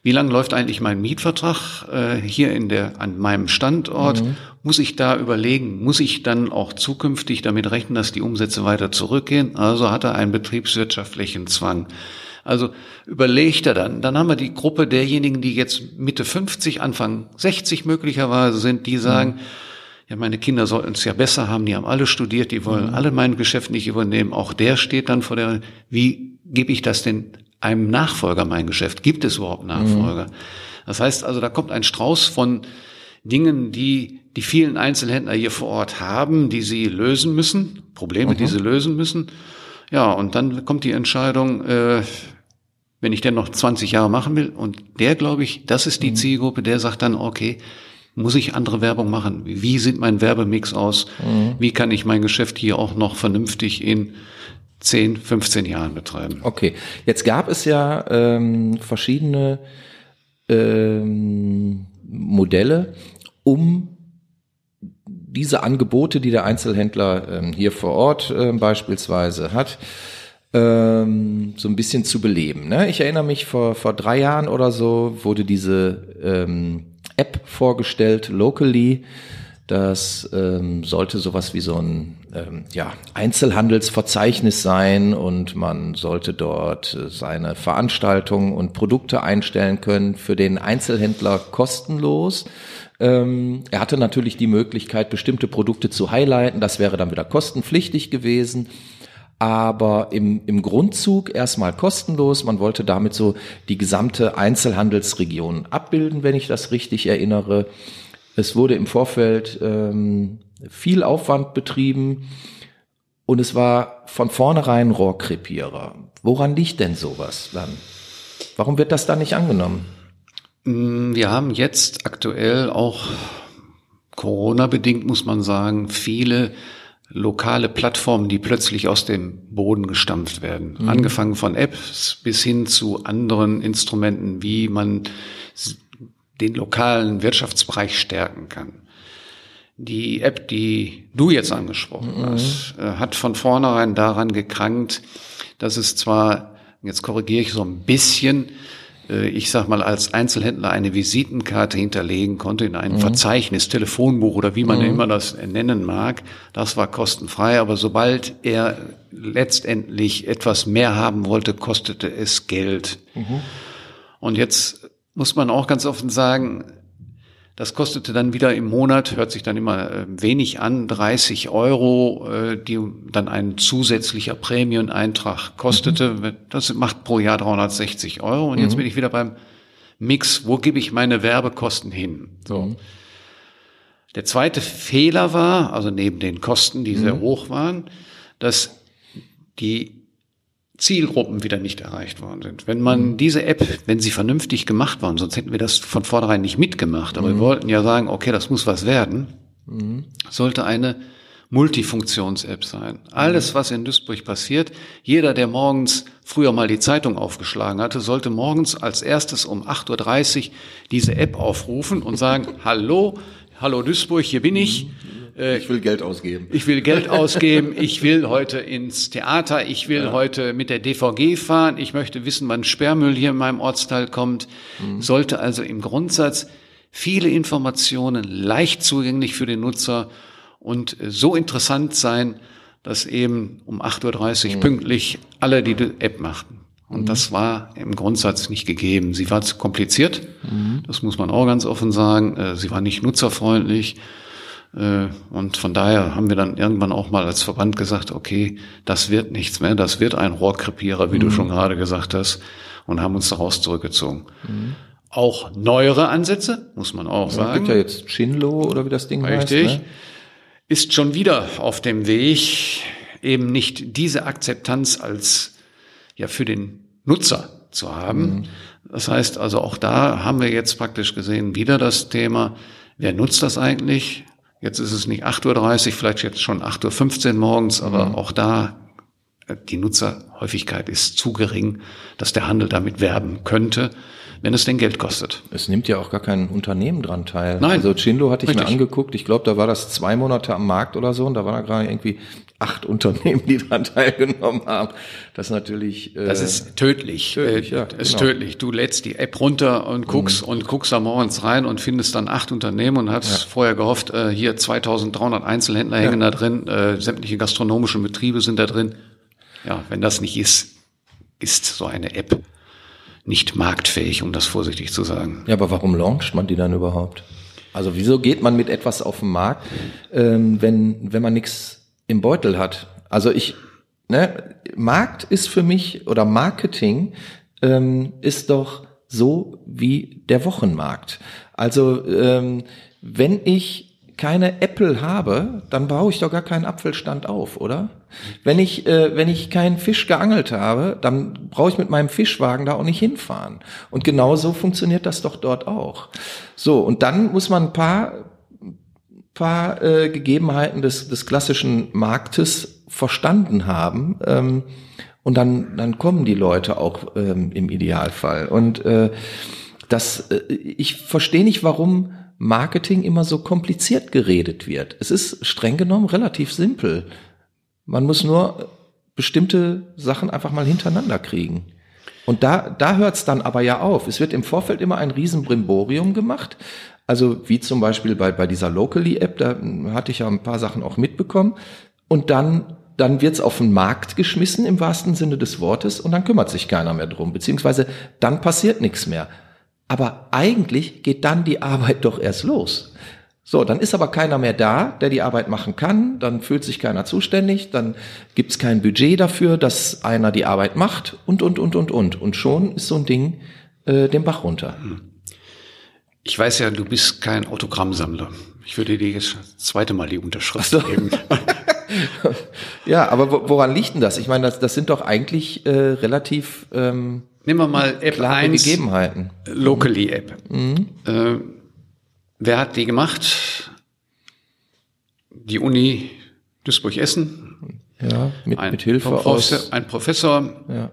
Wie lang läuft eigentlich mein Mietvertrag äh, hier in der, an meinem Standort? Mhm. Muss ich da überlegen, muss ich dann auch zukünftig damit rechnen, dass die Umsätze weiter zurückgehen? Also hat er einen betriebswirtschaftlichen Zwang. Also überlegt er dann. Dann haben wir die Gruppe derjenigen, die jetzt Mitte 50, Anfang 60 möglicherweise sind, die sagen, mhm. ja, meine Kinder sollten es ja besser haben, die haben alle studiert, die wollen mhm. alle mein Geschäft nicht übernehmen. Auch der steht dann vor der, wie gebe ich das denn einem Nachfolger mein Geschäft? Gibt es überhaupt Nachfolger? Mhm. Das heißt also, da kommt ein Strauß von Dingen, die die vielen Einzelhändler hier vor Ort haben, die sie lösen müssen, Probleme, mhm. die sie lösen müssen. Ja, und dann kommt die Entscheidung, äh, wenn ich denn noch 20 Jahre machen will. Und der, glaube ich, das ist die mhm. Zielgruppe, der sagt dann, okay, muss ich andere Werbung machen? Wie sieht mein Werbemix aus? Mhm. Wie kann ich mein Geschäft hier auch noch vernünftig in 10, 15 Jahren betreiben. Okay, jetzt gab es ja ähm, verschiedene ähm, Modelle, um diese Angebote, die der Einzelhändler ähm, hier vor Ort äh, beispielsweise hat, ähm, so ein bisschen zu beleben. Ne? Ich erinnere mich, vor, vor drei Jahren oder so wurde diese ähm, App vorgestellt, Locally, das ähm, sollte sowas wie so ein ähm, ja, Einzelhandelsverzeichnis sein und man sollte dort äh, seine Veranstaltungen und Produkte einstellen können für den Einzelhändler kostenlos. Ähm, er hatte natürlich die Möglichkeit, bestimmte Produkte zu highlighten. Das wäre dann wieder kostenpflichtig gewesen aber im, im Grundzug erstmal kostenlos. Man wollte damit so die gesamte Einzelhandelsregion abbilden, wenn ich das richtig erinnere. Es wurde im Vorfeld ähm, viel Aufwand betrieben und es war von vornherein Rohrkrepierer. Woran liegt denn sowas dann? Warum wird das dann nicht angenommen? Mm, wir haben jetzt aktuell auch Corona-bedingt, muss man sagen, viele lokale Plattformen, die plötzlich aus dem Boden gestampft werden. Mhm. Angefangen von Apps bis hin zu anderen Instrumenten, wie man den lokalen Wirtschaftsbereich stärken kann. Die App, die du jetzt angesprochen mhm. hast, äh, hat von vornherein daran gekrankt, dass es zwar, jetzt korrigiere ich so ein bisschen, äh, ich sag mal, als Einzelhändler eine Visitenkarte hinterlegen konnte in ein mhm. Verzeichnis, Telefonbuch oder wie man mhm. immer das nennen mag. Das war kostenfrei, aber sobald er letztendlich etwas mehr haben wollte, kostete es Geld. Mhm. Und jetzt muss man auch ganz offen sagen, das kostete dann wieder im Monat, hört sich dann immer äh, wenig an, 30 Euro, äh, die dann ein zusätzlicher Prämieneintrag kostete. Mhm. Das macht pro Jahr 360 Euro. Und jetzt mhm. bin ich wieder beim Mix, wo gebe ich meine Werbekosten hin? So. Mhm. Der zweite Fehler war, also neben den Kosten, die mhm. sehr hoch waren, dass die Zielgruppen wieder nicht erreicht worden sind. Wenn man mhm. diese App, wenn sie vernünftig gemacht waren, sonst hätten wir das von vornherein nicht mitgemacht, aber mhm. wir wollten ja sagen, okay, das muss was werden, mhm. sollte eine Multifunktions-App sein. Alles, was in Duisburg passiert, jeder, der morgens früher mal die Zeitung aufgeschlagen hatte, sollte morgens als erstes um 8.30 Uhr diese App aufrufen und sagen, hallo, hallo Duisburg, hier bin ich. Äh, ich will Geld ausgeben. Ich will Geld ausgeben. Ich will heute ins Theater. Ich will ja. heute mit der DVG fahren. Ich möchte wissen, wann Sperrmüll hier in meinem Ortsteil kommt. Mhm. Sollte also im Grundsatz viele Informationen leicht zugänglich für den Nutzer und so interessant sein, dass eben um 8.30 Uhr mhm. pünktlich alle die App machten. Und mhm. das war im Grundsatz nicht gegeben. Sie war zu kompliziert, mhm. das muss man auch ganz offen sagen. Äh, sie war nicht nutzerfreundlich. Äh, und von daher haben wir dann irgendwann auch mal als Verband gesagt, okay, das wird nichts mehr, das wird ein Rohrkrepierer, wie mhm. du schon gerade gesagt hast, und haben uns daraus zurückgezogen. Mhm. Auch neuere Ansätze, muss man auch ja, sagen. Es gibt ja jetzt Chinlo oder wie das Ding Richtig. heißt. Ne? ist schon wieder auf dem Weg, eben nicht diese Akzeptanz als ja für den Nutzer zu haben. Mhm. Das heißt also auch da haben wir jetzt praktisch gesehen wieder das Thema, wer nutzt das eigentlich? Jetzt ist es nicht 8.30 Uhr, vielleicht jetzt schon 8.15 Uhr morgens, aber mhm. auch da äh, die Nutzerhäufigkeit ist zu gering, dass der Handel damit werben könnte wenn es denn Geld kostet. Es nimmt ja auch gar kein Unternehmen dran teil. Nein. Also Chindo hatte ich Richtig. mir angeguckt. Ich glaube, da war das zwei Monate am Markt oder so und da waren da gerade irgendwie acht Unternehmen, die daran teilgenommen haben. Das ist natürlich. Äh, das ist tödlich. tödlich ja, das ist genau. tödlich. Du lädst die App runter und guckst mhm. und guckst da morgens rein und findest dann acht Unternehmen und hast ja. vorher gehofft, äh, hier 2300 Einzelhändler ja. hängen da drin, äh, sämtliche gastronomische Betriebe sind da drin. Ja, wenn das nicht ist, ist so eine App nicht marktfähig, um das vorsichtig zu sagen. Ja, aber warum launcht man die dann überhaupt? Also wieso geht man mit etwas auf den Markt, ähm, wenn, wenn man nichts im Beutel hat? Also ich, ne, Markt ist für mich oder Marketing ähm, ist doch so wie der Wochenmarkt. Also ähm, wenn ich keine Apple habe, dann baue ich doch gar keinen Apfelstand auf, oder? Wenn ich, äh, wenn ich keinen Fisch geangelt habe, dann brauche ich mit meinem Fischwagen da auch nicht hinfahren. Und genau so funktioniert das doch dort auch. So, und dann muss man ein paar, paar äh, Gegebenheiten des, des klassischen Marktes verstanden haben. Ähm, und dann, dann kommen die Leute auch ähm, im Idealfall. Und äh, das, äh, ich verstehe nicht, warum Marketing immer so kompliziert geredet wird. Es ist streng genommen relativ simpel. Man muss nur bestimmte Sachen einfach mal hintereinander kriegen. Und da, da hört es dann aber ja auf. Es wird im Vorfeld immer ein Riesenbrimborium gemacht. Also wie zum Beispiel bei, bei dieser Locally-App, da hatte ich ja ein paar Sachen auch mitbekommen. Und dann, dann wird's auf den Markt geschmissen im wahrsten Sinne des Wortes und dann kümmert sich keiner mehr drum. Beziehungsweise dann passiert nichts mehr. Aber eigentlich geht dann die Arbeit doch erst los. So, dann ist aber keiner mehr da, der die Arbeit machen kann, dann fühlt sich keiner zuständig, dann gibt's kein Budget dafür, dass einer die Arbeit macht und, und, und, und, und. Und schon ist so ein Ding äh, den Bach runter. Ich weiß ja, du bist kein Autogrammsammler. Ich würde dir jetzt das zweite Mal die Unterschrift so. geben. ja, aber woran liegt denn das? Ich meine, das, das sind doch eigentlich äh, relativ ähm, Nehmen wir mal App Klare 1. Gegebenheiten. Locally App. Mhm. Äh, wer hat die gemacht? Die Uni Duisburg-Essen. Ja, mit, ein mit Hilfe Professor, aus. Ein Professor. Ja.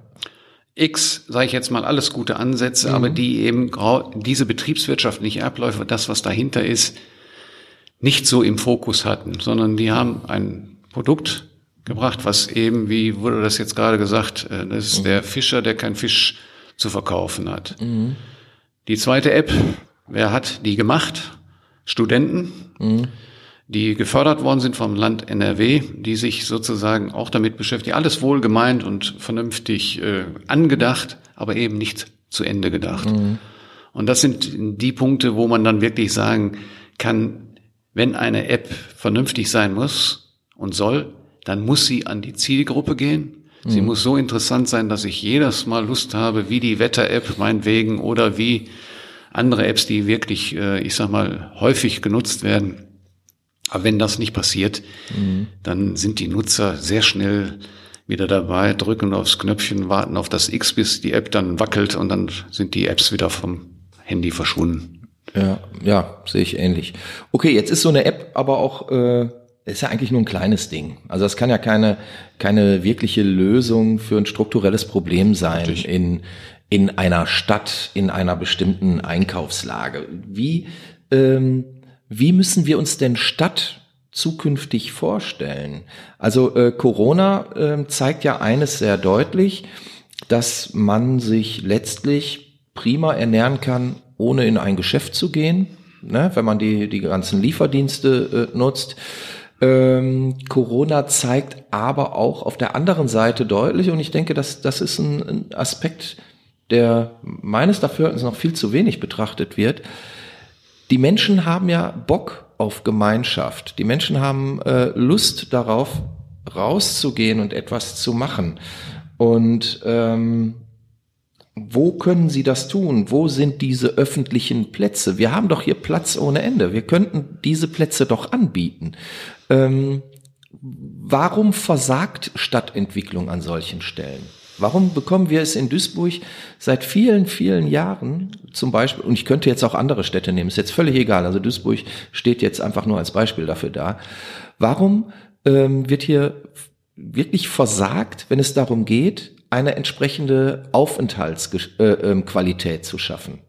X, sage ich jetzt mal, alles gute Ansätze, mhm. aber die eben diese betriebswirtschaftliche Abläufe, das, was dahinter ist, nicht so im Fokus hatten, sondern die haben ein Produkt gebracht, was eben, wie wurde das jetzt gerade gesagt, äh, das ist mhm. der Fischer, der kein Fisch zu verkaufen hat. Mhm. Die zweite App, wer hat die gemacht? Studenten, mhm. die gefördert worden sind vom Land NRW, die sich sozusagen auch damit beschäftigen. Alles wohl gemeint und vernünftig äh, angedacht, aber eben nicht zu Ende gedacht. Mhm. Und das sind die Punkte, wo man dann wirklich sagen kann, wenn eine App vernünftig sein muss und soll, dann muss sie an die Zielgruppe gehen. Sie mhm. muss so interessant sein, dass ich jedes Mal Lust habe, wie die Wetter-App meinetwegen oder wie andere Apps, die wirklich, äh, ich sag mal, häufig genutzt werden. Aber wenn das nicht passiert, mhm. dann sind die Nutzer sehr schnell wieder dabei, drücken aufs Knöpfchen, warten auf das X, bis die App dann wackelt und dann sind die Apps wieder vom Handy verschwunden. Ja, ja, sehe ich ähnlich. Okay, jetzt ist so eine App aber auch äh, ist ja eigentlich nur ein kleines Ding. Also das kann ja keine keine wirkliche Lösung für ein strukturelles Problem sein in in einer Stadt, in einer bestimmten Einkaufslage. Wie ähm, wie müssen wir uns denn Stadt zukünftig vorstellen? Also äh, Corona äh, zeigt ja eines sehr deutlich, dass man sich letztlich prima ernähren kann, ohne in ein Geschäft zu gehen, ne, wenn man die, die ganzen Lieferdienste äh, nutzt. Ähm, Corona zeigt aber auch auf der anderen Seite deutlich, und ich denke, dass das ist ein, ein Aspekt, der meines Dafürhaltens noch viel zu wenig betrachtet wird, die Menschen haben ja Bock auf Gemeinschaft. Die Menschen haben äh, Lust darauf, rauszugehen und etwas zu machen. Und ähm, wo können sie das tun? Wo sind diese öffentlichen Plätze? Wir haben doch hier Platz ohne Ende. Wir könnten diese Plätze doch anbieten. Ähm, warum versagt Stadtentwicklung an solchen Stellen? Warum bekommen wir es in Duisburg seit vielen, vielen Jahren zum Beispiel, und ich könnte jetzt auch andere Städte nehmen, ist jetzt völlig egal, also Duisburg steht jetzt einfach nur als Beispiel dafür da. Warum ähm, wird hier wirklich versagt, wenn es darum geht, eine entsprechende Aufenthaltsqualität äh, ähm, zu schaffen?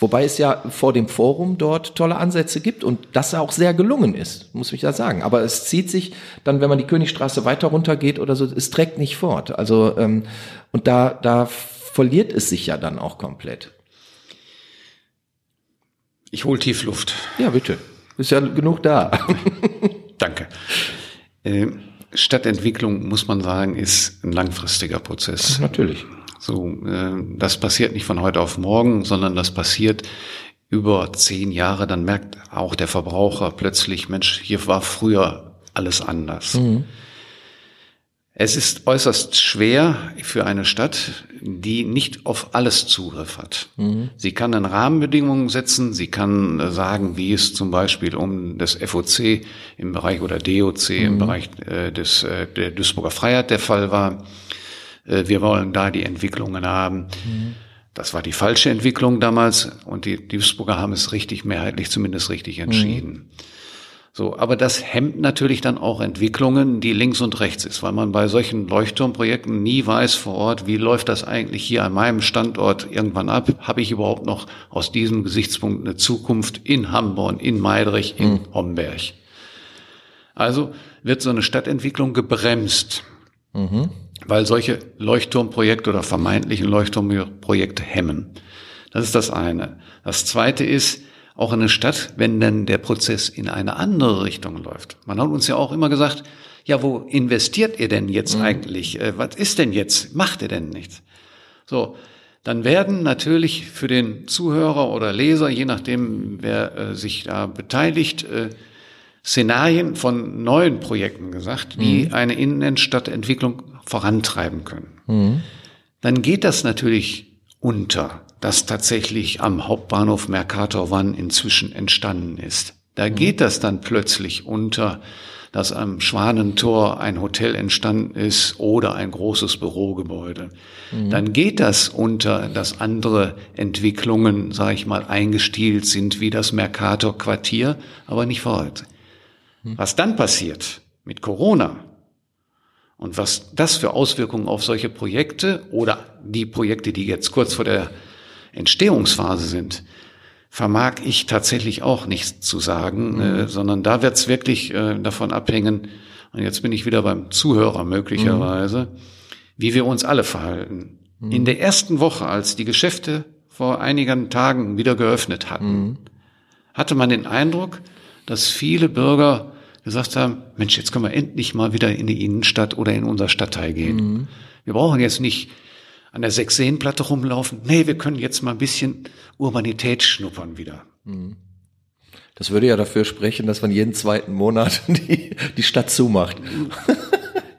Wobei es ja vor dem Forum dort tolle Ansätze gibt und das auch sehr gelungen ist, muss ich ja sagen. Aber es zieht sich dann, wenn man die Königstraße weiter runter geht oder so, es trägt nicht fort. Also ähm, und da da verliert es sich ja dann auch komplett. Ich hole tief Luft. Ja, bitte. Ist ja genug da. Danke. Äh, Stadtentwicklung, muss man sagen, ist ein langfristiger Prozess. Natürlich. So, äh, das passiert nicht von heute auf morgen, sondern das passiert über zehn Jahre. Dann merkt auch der Verbraucher plötzlich, Mensch, hier war früher alles anders. Mhm. Es ist äußerst schwer für eine Stadt, die nicht auf alles Zugriff hat. Mhm. Sie kann dann Rahmenbedingungen setzen, sie kann äh, sagen, wie es zum Beispiel um das FOC im Bereich oder DOC mhm. im Bereich äh, des, äh, der Duisburger Freiheit der Fall war. Äh, wir wollen da die Entwicklungen haben. Mhm. Das war die falsche Entwicklung damals und die Duisburger haben es richtig mehrheitlich zumindest richtig entschieden. Mhm. So, aber das hemmt natürlich dann auch Entwicklungen, die links und rechts ist, weil man bei solchen Leuchtturmprojekten nie weiß vor Ort, wie läuft das eigentlich hier an meinem Standort irgendwann ab? Habe ich überhaupt noch aus diesem Gesichtspunkt eine Zukunft in Hamburg, in Meidrich, in mhm. Homberg? Also wird so eine Stadtentwicklung gebremst. Mhm weil solche Leuchtturmprojekte oder vermeintlichen Leuchtturmprojekte hemmen. Das ist das eine. Das zweite ist, auch in der Stadt, wenn dann der Prozess in eine andere Richtung läuft. Man hat uns ja auch immer gesagt, ja, wo investiert ihr denn jetzt mhm. eigentlich? Äh, was ist denn jetzt? Macht ihr denn nichts? So, dann werden natürlich für den Zuhörer oder Leser, je nachdem, wer äh, sich da beteiligt, äh, Szenarien von neuen Projekten gesagt, die mhm. eine Innenstadtentwicklung vorantreiben können. Mhm. Dann geht das natürlich unter, dass tatsächlich am Hauptbahnhof Mercator Wann inzwischen entstanden ist. Da mhm. geht das dann plötzlich unter, dass am Schwanentor ein Hotel entstanden ist oder ein großes Bürogebäude. Mhm. Dann geht das unter, dass andere Entwicklungen, sage ich mal, eingestielt sind, wie das Mercator Quartier, aber nicht vor heute. Mhm. Was dann passiert mit Corona, und was das für Auswirkungen auf solche Projekte oder die Projekte, die jetzt kurz vor der Entstehungsphase sind, vermag ich tatsächlich auch nichts zu sagen, mhm. äh, sondern da wird es wirklich äh, davon abhängen, und jetzt bin ich wieder beim Zuhörer möglicherweise, mhm. wie wir uns alle verhalten. Mhm. In der ersten Woche, als die Geschäfte vor einigen Tagen wieder geöffnet hatten, mhm. hatte man den Eindruck, dass viele Bürger gesagt haben, Mensch, jetzt können wir endlich mal wieder in die Innenstadt oder in unser Stadtteil gehen. Mhm. Wir brauchen jetzt nicht an der Sechseenplatte rumlaufen. Nee, wir können jetzt mal ein bisschen Urbanität schnuppern wieder. Mhm. Das würde ja dafür sprechen, dass man jeden zweiten Monat die, die Stadt zumacht.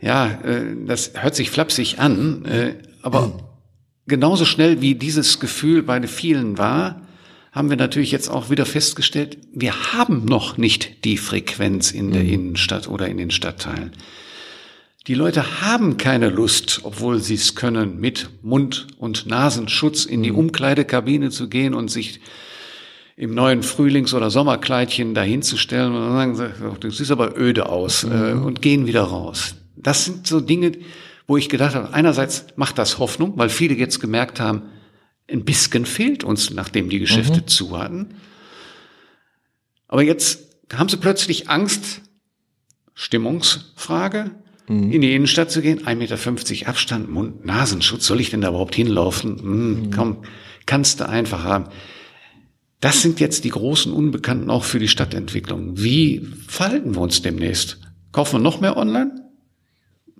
Ja, äh, das hört sich flapsig an, äh, aber genauso schnell wie dieses Gefühl bei vielen war, haben wir natürlich jetzt auch wieder festgestellt, wir haben noch nicht die Frequenz in der mhm. Innenstadt oder in den Stadtteilen. Die Leute haben keine Lust, obwohl sie es können, mit Mund- und Nasenschutz in die mhm. Umkleidekabine zu gehen und sich im neuen Frühlings- oder Sommerkleidchen dahinzustellen und dann sagen sie, das sieht aber öde aus äh, mhm. und gehen wieder raus. Das sind so Dinge, wo ich gedacht habe, einerseits macht das Hoffnung, weil viele jetzt gemerkt haben, ein bisschen fehlt uns, nachdem die Geschäfte mhm. zu hatten. Aber jetzt haben sie plötzlich Angst, Stimmungsfrage, mhm. in die Innenstadt zu gehen, 1,50 Meter Abstand, Mund-Nasenschutz, soll ich denn da überhaupt hinlaufen? Hm, mhm. Komm, kannst du einfach haben. Das sind jetzt die großen Unbekannten auch für die Stadtentwicklung. Wie verhalten wir uns demnächst? Kaufen wir noch mehr online?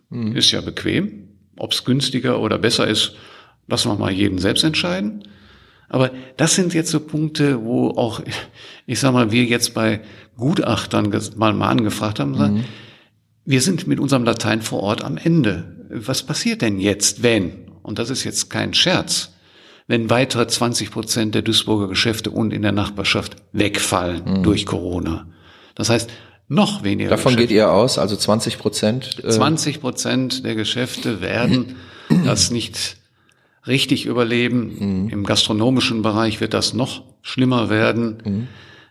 Mhm. Ist ja bequem. Ob es günstiger oder besser ist, Lassen wir mal jeden selbst entscheiden. Aber das sind jetzt so Punkte, wo auch, ich sag mal, wir jetzt bei Gutachtern mal, mal angefragt haben, sagen, mhm. Wir sind mit unserem Latein vor Ort am Ende. Was passiert denn jetzt, wenn, und das ist jetzt kein Scherz, wenn weitere 20 Prozent der Duisburger Geschäfte und in der Nachbarschaft wegfallen mhm. durch Corona? Das heißt, noch weniger. Davon Geschäfte. geht ihr aus, also 20 Prozent? Äh 20 Prozent der Geschäfte werden das nicht richtig überleben. Mhm. Im gastronomischen Bereich wird das noch schlimmer werden.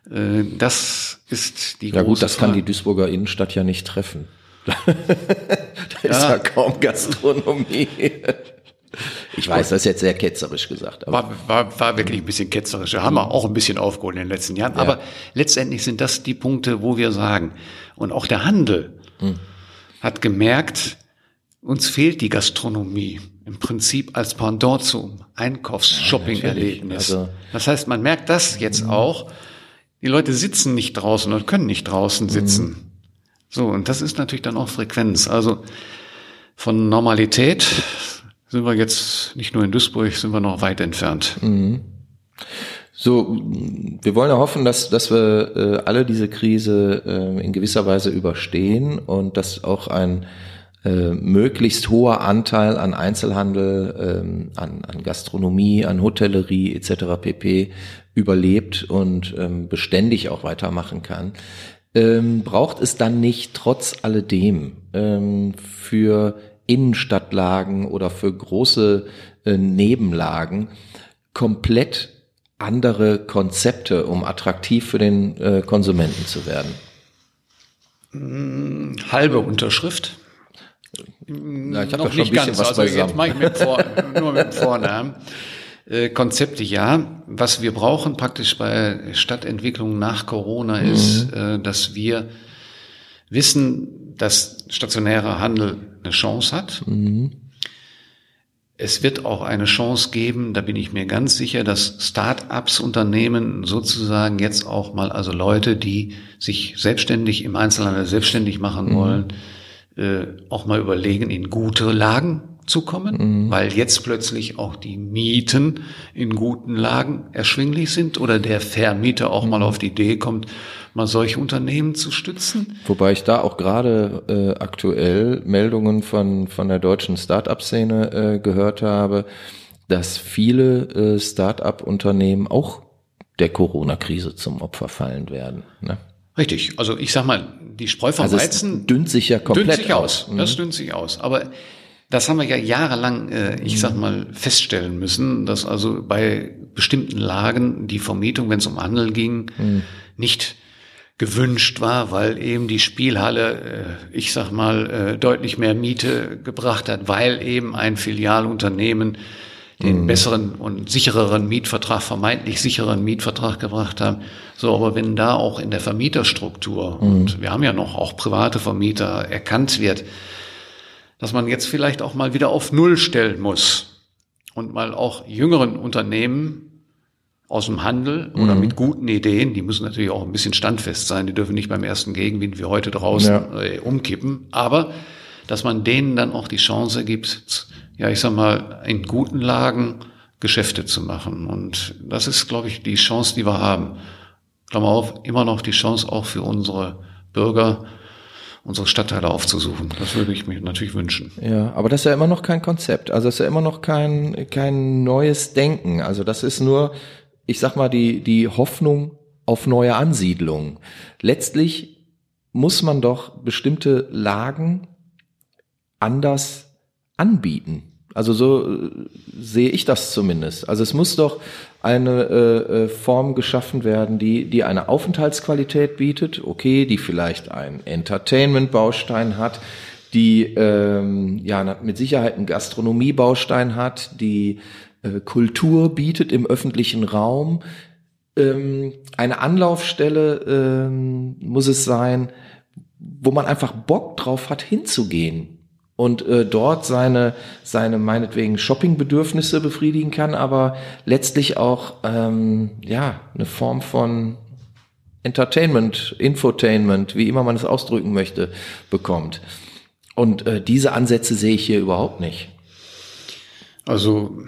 Mhm. Äh, das ist die Ja gut, das Frage. kann die Duisburger Innenstadt ja nicht treffen. da ist ja. ja kaum Gastronomie. Ich weiß, das ist jetzt sehr ketzerisch gesagt. war, war, war wirklich ein bisschen ketzerisch. Da haben wir auch ein bisschen aufgeholt in den letzten Jahren. Ja. Aber letztendlich sind das die Punkte, wo wir sagen, und auch der Handel hm. hat gemerkt, uns fehlt die Gastronomie im Prinzip als Pendant zum Einkaufs-Shopping-Erlebnis. Ja, also das heißt, man merkt das jetzt mhm. auch. Die Leute sitzen nicht draußen und können nicht draußen sitzen. So, und das ist natürlich dann auch Frequenz. Also von Normalität sind wir jetzt nicht nur in Duisburg, sind wir noch weit entfernt. Mhm. So, wir wollen ja hoffen, dass, dass wir äh, alle diese Krise äh, in gewisser Weise überstehen und dass auch ein äh, möglichst hoher Anteil an Einzelhandel, ähm, an, an Gastronomie, an Hotellerie etc. pp. überlebt und ähm, beständig auch weitermachen kann. Ähm, braucht es dann nicht trotz alledem ähm, für Innenstadtlagen oder für große äh, Nebenlagen komplett andere Konzepte, um attraktiv für den äh, Konsumenten zu werden? Halbe Unterschrift. Na, ich habe da schon ein bisschen ganz. was also Jetzt mache ich mit Vor nur mit dem Vornamen. Äh, Konzepte ja. Was wir brauchen praktisch bei Stadtentwicklung nach Corona mhm. ist, äh, dass wir wissen, dass stationärer Handel eine Chance hat. Mhm. Es wird auch eine Chance geben, da bin ich mir ganz sicher, dass Start-ups Unternehmen sozusagen jetzt auch mal, also Leute, die sich selbstständig im Einzelhandel selbstständig machen mhm. wollen, äh, auch mal überlegen, in gute Lagen zu kommen, mhm. weil jetzt plötzlich auch die Mieten in guten Lagen erschwinglich sind oder der Vermieter auch mal auf die Idee kommt, mal solche Unternehmen zu stützen. Wobei ich da auch gerade äh, aktuell Meldungen von, von der deutschen Start-up-Szene äh, gehört habe, dass viele äh, Start-up-Unternehmen auch der Corona-Krise zum Opfer fallen werden. Ne? Richtig. Also ich sag mal, die Spreu vom also Weizen dünnt sich ja komplett dünnt sich aus. aus. Das mhm. dünnt sich aus. Aber das haben wir ja jahrelang, äh, ich sag mal, feststellen müssen, dass also bei bestimmten Lagen die Vermietung, wenn es um Handel ging, mhm. nicht gewünscht war, weil eben die Spielhalle, äh, ich sag mal, äh, deutlich mehr Miete gebracht hat, weil eben ein Filialunternehmen den mhm. besseren und sichereren Mietvertrag, vermeintlich sicheren Mietvertrag gebracht haben. So, aber wenn da auch in der Vermieterstruktur, mhm. und wir haben ja noch auch private Vermieter, erkannt wird, dass man jetzt vielleicht auch mal wieder auf Null stellen muss und mal auch jüngeren Unternehmen aus dem Handel oder mhm. mit guten Ideen, die müssen natürlich auch ein bisschen standfest sein, die dürfen nicht beim ersten Gegenwind wie heute draußen ja. äh, umkippen, aber dass man denen dann auch die Chance gibt, ja, ich sag mal, in guten Lagen Geschäfte zu machen. Und das ist, glaube ich, die Chance, die wir haben. Klammer auf, immer noch die Chance auch für unsere Bürger, unsere Stadtteile aufzusuchen. Das würde ich mir natürlich wünschen. Ja, aber das ist ja immer noch kein Konzept. Also das ist ja immer noch kein, kein neues Denken. Also das ist nur ich sag mal, die, die Hoffnung auf neue Ansiedlungen. Letztlich muss man doch bestimmte Lagen anders anbieten. Also so äh, sehe ich das zumindest. Also es muss doch eine äh, äh, Form geschaffen werden, die, die eine Aufenthaltsqualität bietet, okay, die vielleicht einen Entertainment-Baustein hat, die ähm, ja mit Sicherheit einen Gastronomie-Baustein hat, die äh, Kultur bietet im öffentlichen Raum. Ähm, eine Anlaufstelle ähm, muss es sein, wo man einfach Bock drauf hat, hinzugehen und äh, dort seine, seine meinetwegen Shoppingbedürfnisse befriedigen kann, aber letztlich auch ähm, ja eine Form von Entertainment, Infotainment, wie immer man es ausdrücken möchte, bekommt. Und äh, diese Ansätze sehe ich hier überhaupt nicht. Also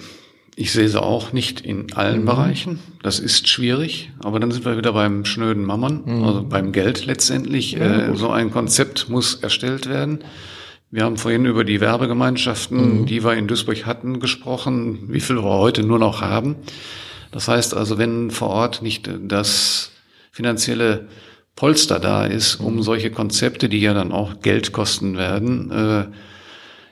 ich sehe sie auch nicht in allen mhm. Bereichen. Das ist schwierig, aber dann sind wir wieder beim schnöden Mammern, mhm. also beim Geld letztendlich. Ja, äh, so ein Konzept muss erstellt werden. Wir haben vorhin über die Werbegemeinschaften, mhm. die wir in Duisburg hatten, gesprochen, wie viel wir heute nur noch haben. Das heißt also, wenn vor Ort nicht das finanzielle Polster da ist, um mhm. solche Konzepte, die ja dann auch Geld kosten werden, äh,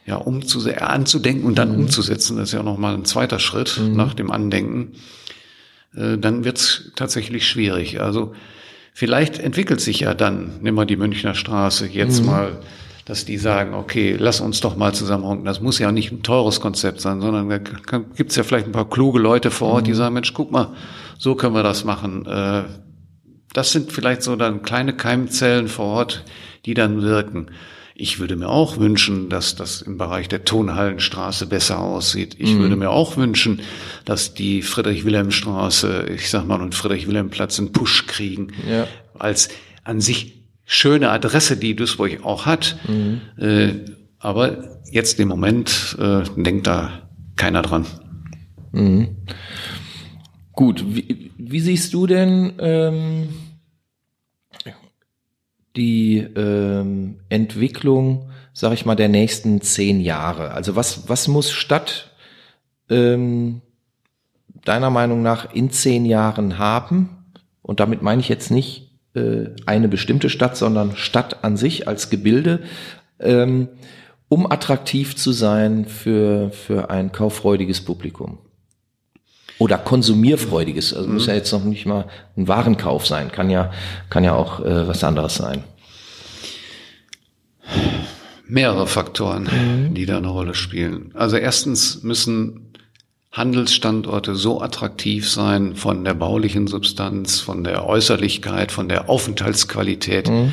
ja, umzu anzudenken und dann mhm. umzusetzen, das ist ja nochmal ein zweiter Schritt mhm. nach dem Andenken, äh, dann wird's tatsächlich schwierig. Also vielleicht entwickelt sich ja dann, nimm mal die Münchner Straße, jetzt mhm. mal dass die sagen, okay, lass uns doch mal zusammenhonken. Das muss ja nicht ein teures Konzept sein, sondern da gibt es ja vielleicht ein paar kluge Leute vor Ort, die mhm. sagen, Mensch, guck mal, so können wir das machen. Äh, das sind vielleicht so dann kleine Keimzellen vor Ort, die dann wirken. Ich würde mir auch wünschen, dass das im Bereich der Tonhallenstraße besser aussieht. Ich mhm. würde mir auch wünschen, dass die Friedrich-Wilhelm-Straße, ich sag mal, und Friedrich-Wilhelm-Platz einen Push kriegen. Ja. Als an sich schöne Adresse, die Duisburg auch hat. Mhm. Äh, aber jetzt im Moment äh, denkt da keiner dran. Mhm. Gut, wie, wie, siehst du denn ähm, die ähm, Entwicklung, sag ich mal, der nächsten zehn Jahre? Also was, was muss statt ähm, deiner Meinung nach in zehn Jahren haben? Und damit meine ich jetzt nicht eine bestimmte Stadt, sondern Stadt an sich als Gebilde, ähm, um attraktiv zu sein für, für ein kauffreudiges Publikum. Oder konsumierfreudiges, also muss ja jetzt noch nicht mal ein Warenkauf sein, kann ja, kann ja auch äh, was anderes sein. Mehrere Faktoren, mhm. die da eine Rolle spielen. Also erstens müssen Handelsstandorte so attraktiv sein von der baulichen Substanz, von der Äußerlichkeit, von der Aufenthaltsqualität, mhm.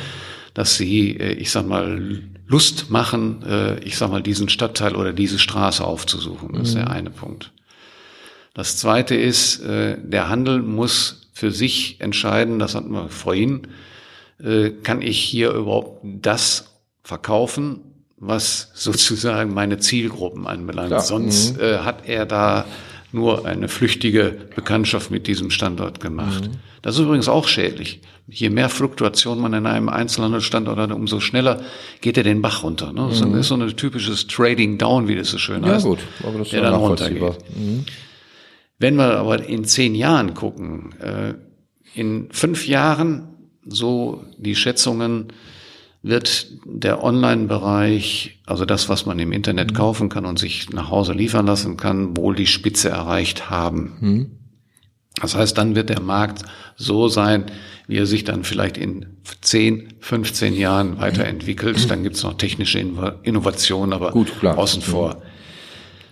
dass sie, äh, ich sag mal, Lust machen, äh, ich sag mal, diesen Stadtteil oder diese Straße aufzusuchen. Das ist der mhm. eine Punkt. Das zweite ist, äh, der Handel muss für sich entscheiden, das hatten wir vorhin, kann ich hier überhaupt das verkaufen, was sozusagen meine Zielgruppen anbelangt. Klar. Sonst mhm. äh, hat er da nur eine flüchtige Bekanntschaft mit diesem Standort gemacht. Mhm. Das ist übrigens auch schädlich. Je mehr Fluktuation man in einem Einzelhandelsstandort hat, umso schneller geht er den Bach runter. Ne? Das mhm. ist so ein typisches Trading Down, wie das so schön ja, heißt. Gut, aber das der dann runtergeht. Mhm. Wenn wir aber in zehn Jahren gucken, äh, in fünf Jahren, so die Schätzungen, wird der Online-Bereich, also das, was man im Internet mhm. kaufen kann und sich nach Hause liefern lassen kann, wohl die Spitze erreicht haben. Mhm. Das heißt, dann wird der Markt so sein, wie er sich dann vielleicht in 10, 15 Jahren weiterentwickelt. Dann gibt es noch technische Innovationen, aber Gut, außen vor.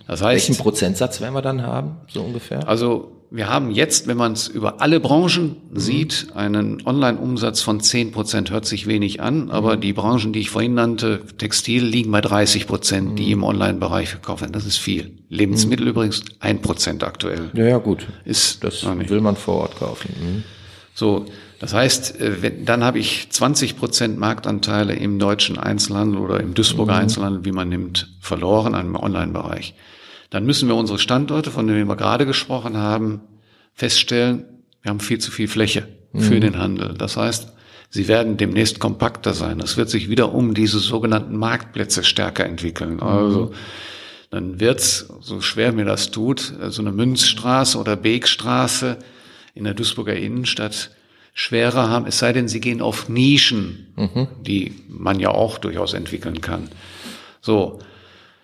Das heißt, Welchen Prozentsatz werden wir dann haben, so ungefähr? Also wir haben jetzt, wenn man es über alle Branchen mhm. sieht, einen Online-Umsatz von 10 Prozent. Hört sich wenig an, aber mhm. die Branchen, die ich vorhin nannte, Textil, liegen bei 30 Prozent, mhm. die im Online-Bereich verkauft werden. Das ist viel. Lebensmittel mhm. übrigens ein Prozent aktuell. Ja, ja, gut. Ist das will man vor Ort kaufen. Mhm. So, das heißt, äh, wenn, dann habe ich 20 Prozent Marktanteile im deutschen Einzelhandel oder im Duisburger mhm. Einzelhandel, wie man nimmt, verloren im Online-Bereich dann müssen wir unsere Standorte, von denen wir gerade gesprochen haben, feststellen, wir haben viel zu viel Fläche für mhm. den Handel. Das heißt, sie werden demnächst kompakter sein. Das wird sich wieder um diese sogenannten Marktplätze stärker entwickeln. Mhm. Also dann wird's, so schwer mir das tut, so eine Münzstraße oder Beekstraße in der Duisburger Innenstadt schwerer haben, es sei denn, sie gehen auf Nischen, mhm. die man ja auch durchaus entwickeln kann. So.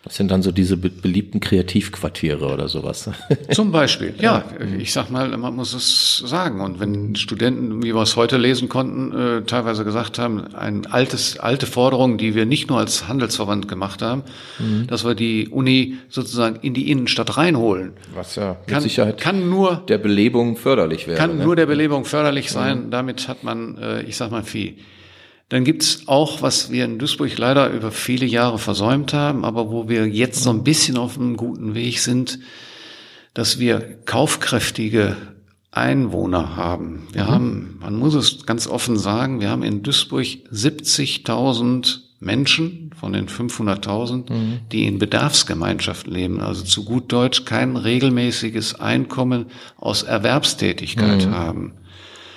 Das sind dann so diese beliebten Kreativquartiere oder sowas. Zum Beispiel, ja. Ich sag mal, man muss es sagen. Und wenn Studenten, wie wir es heute lesen konnten, äh, teilweise gesagt haben, ein altes, alte Forderung, die wir nicht nur als Handelsverband gemacht haben, mhm. dass wir die Uni sozusagen in die Innenstadt reinholen. Was ja mit kann, Sicherheit kann nur der Belebung förderlich werden. Kann ne? nur der Belebung förderlich sein. Mhm. Damit hat man, äh, ich sag mal, viel dann gibt's auch, was wir in Duisburg leider über viele Jahre versäumt haben, aber wo wir jetzt so ein bisschen auf einem guten Weg sind, dass wir kaufkräftige Einwohner haben. Wir mhm. haben, man muss es ganz offen sagen, wir haben in Duisburg 70.000 Menschen von den 500.000, mhm. die in Bedarfsgemeinschaft leben, also zu gut Deutsch kein regelmäßiges Einkommen aus Erwerbstätigkeit mhm. haben.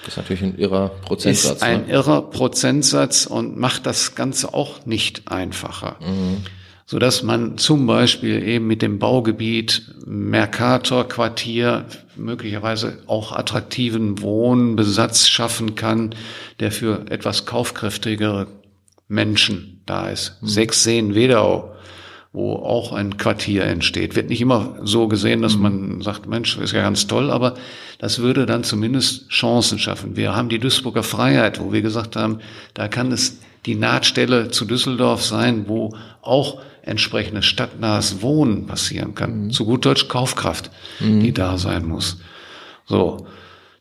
Das ist natürlich ein irrer Prozentsatz. Ist ein ne? irrer Prozentsatz und macht das Ganze auch nicht einfacher. Mhm. So dass man zum Beispiel eben mit dem Baugebiet Mercator Quartier möglicherweise auch attraktiven Wohnbesatz schaffen kann, der für etwas kaufkräftigere Menschen da ist. Mhm. Sechs Seen Wedau wo auch ein Quartier entsteht. Wird nicht immer so gesehen, dass mhm. man sagt, Mensch, ist ja ganz toll, aber das würde dann zumindest Chancen schaffen. Wir haben die Duisburger Freiheit, wo wir gesagt haben, da kann es die Nahtstelle zu Düsseldorf sein, wo auch entsprechendes stadtnahes Wohnen passieren kann. Mhm. Zu gut Deutsch Kaufkraft, mhm. die da sein muss. So.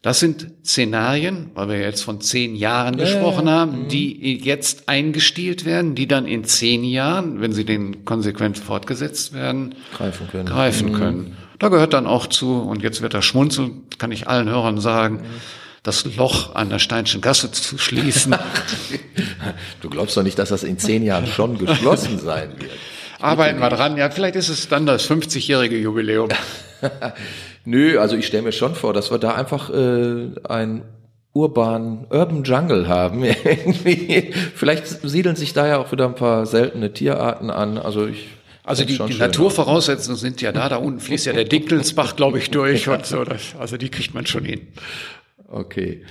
Das sind Szenarien, weil wir jetzt von zehn Jahren ja, gesprochen haben, mhm. die jetzt eingestielt werden, die dann in zehn Jahren, wenn sie den konsequent fortgesetzt werden, greifen können. Greifen mhm. können. Da gehört dann auch zu, und jetzt wird er schmunzeln, kann ich allen Hörern sagen, mhm. das Loch an der Steinschen Gasse zu schließen. du glaubst doch nicht, dass das in zehn Jahren schon geschlossen sein wird. Arbeiten wir dran. Ja, vielleicht ist es dann das 50-jährige Jubiläum. Nö, also ich stelle mir schon vor, dass wir da einfach äh, ein urban Urban Jungle haben. Vielleicht siedeln sich da ja auch wieder ein paar seltene Tierarten an. Also ich also die, die Naturvoraussetzungen sind ja da, da unten fließt ja der Dickelsbach, glaube ich, durch und so. Das, also die kriegt man schon hin. Okay.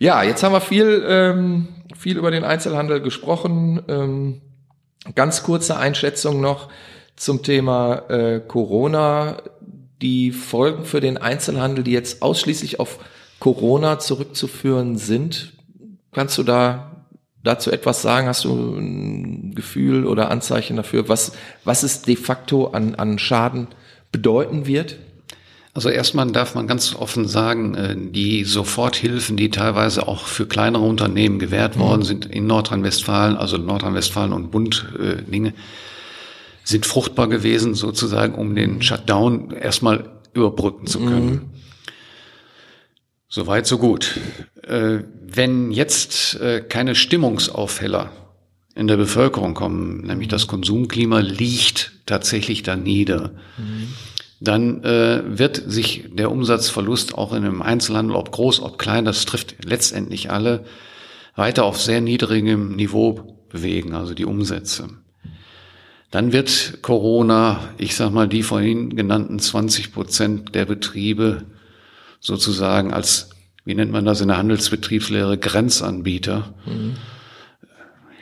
Ja, jetzt haben wir viel, ähm, viel über den Einzelhandel gesprochen. Ähm, ganz kurze Einschätzung noch zum Thema äh, Corona die Folgen für den Einzelhandel, die jetzt ausschließlich auf Corona zurückzuführen sind. Kannst du da dazu etwas sagen? Hast du ein Gefühl oder Anzeichen dafür, was, was es de facto an, an Schaden bedeuten wird? Also erstmal darf man ganz offen sagen, äh, die Soforthilfen, die teilweise auch für kleinere Unternehmen gewährt worden sind in Nordrhein-Westfalen, also Nordrhein-Westfalen und Bund äh, Dinge, sind fruchtbar gewesen, sozusagen, um den Shutdown erstmal überbrücken zu können. Mhm. Soweit, so gut. Äh, wenn jetzt äh, keine Stimmungsaufheller in der Bevölkerung kommen, nämlich das Konsumklima liegt tatsächlich da nieder, mhm. dann äh, wird sich der Umsatzverlust auch in einem Einzelhandel, ob groß, ob klein, das trifft letztendlich alle, weiter auf sehr niedrigem Niveau bewegen, also die Umsätze. Dann wird Corona, ich sag mal, die vorhin genannten 20 Prozent der Betriebe sozusagen als, wie nennt man das in der Handelsbetriebslehre, Grenzanbieter, mhm.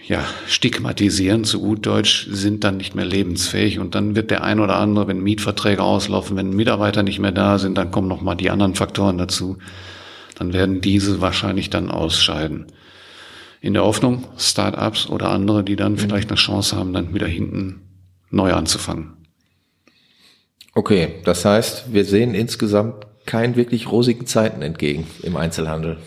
ja, stigmatisieren, zu gut Deutsch, sind dann nicht mehr lebensfähig. Und dann wird der ein oder andere, wenn Mietverträge auslaufen, wenn Mitarbeiter nicht mehr da sind, dann kommen nochmal die anderen Faktoren dazu. Dann werden diese wahrscheinlich dann ausscheiden in der Hoffnung, Start-ups oder andere, die dann mhm. vielleicht eine Chance haben, dann wieder hinten neu anzufangen. Okay, das heißt, wir sehen insgesamt keinen wirklich rosigen Zeiten entgegen im Einzelhandel.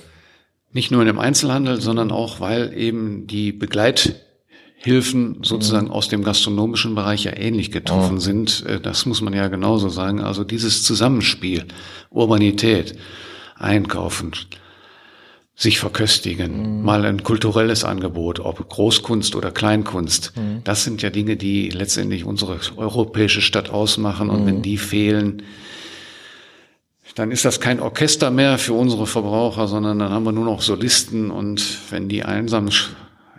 Nicht nur in dem Einzelhandel, sondern auch, weil eben die Begleithilfen sozusagen mhm. aus dem gastronomischen Bereich ja ähnlich getroffen oh. sind. Äh, das muss man ja genauso sagen. Also dieses Zusammenspiel, Urbanität, Einkaufen, sich verköstigen, mhm. mal ein kulturelles Angebot, ob Großkunst oder Kleinkunst. Mhm. Das sind ja Dinge, die letztendlich unsere europäische Stadt ausmachen. Und mhm. wenn die fehlen, dann ist das kein Orchester mehr für unsere Verbraucher, sondern dann haben wir nur noch Solisten. Und wenn die einsam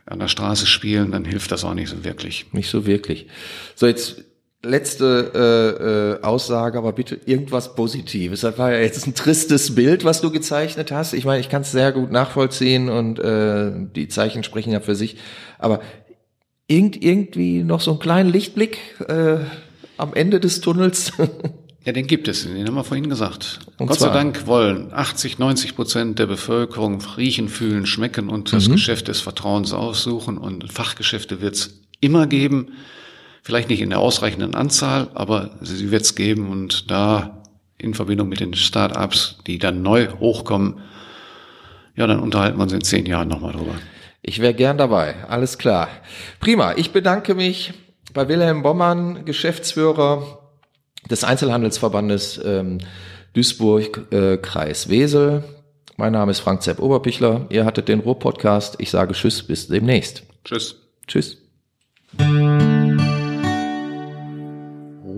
an der Straße spielen, dann hilft das auch nicht so wirklich. Nicht so wirklich. So, jetzt letzte äh, äh, Aussage, aber bitte irgendwas Positives. Das war ja jetzt ein tristes Bild, was du gezeichnet hast. Ich meine, ich kann es sehr gut nachvollziehen und äh, die Zeichen sprechen ja für sich. Aber irgend, irgendwie noch so einen kleinen Lichtblick äh, am Ende des Tunnels. Ja, den gibt es, den haben wir vorhin gesagt. Und Gott sei? Dank wollen 80, 90 Prozent der Bevölkerung riechen, fühlen, schmecken und das Geschäft des Vertrauens aussuchen. Und Fachgeschäfte wird es immer geben. Vielleicht nicht in der ausreichenden Anzahl, aber sie wird es geben. Und da in Verbindung mit den Start-ups, die dann neu hochkommen, ja, dann unterhalten wir uns in zehn Jahren nochmal drüber. Ich wäre gern dabei, alles klar. Prima, ich bedanke mich bei Wilhelm Bommann, Geschäftsführer des Einzelhandelsverbandes ähm, Duisburg, äh, Kreis Wesel. Mein Name ist Frank Zepp Oberpichler. Ihr hattet den Ruhr-Podcast. Ich sage Tschüss, bis demnächst. Tschüss. Tschüss.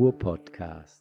Ruhr-Podcast.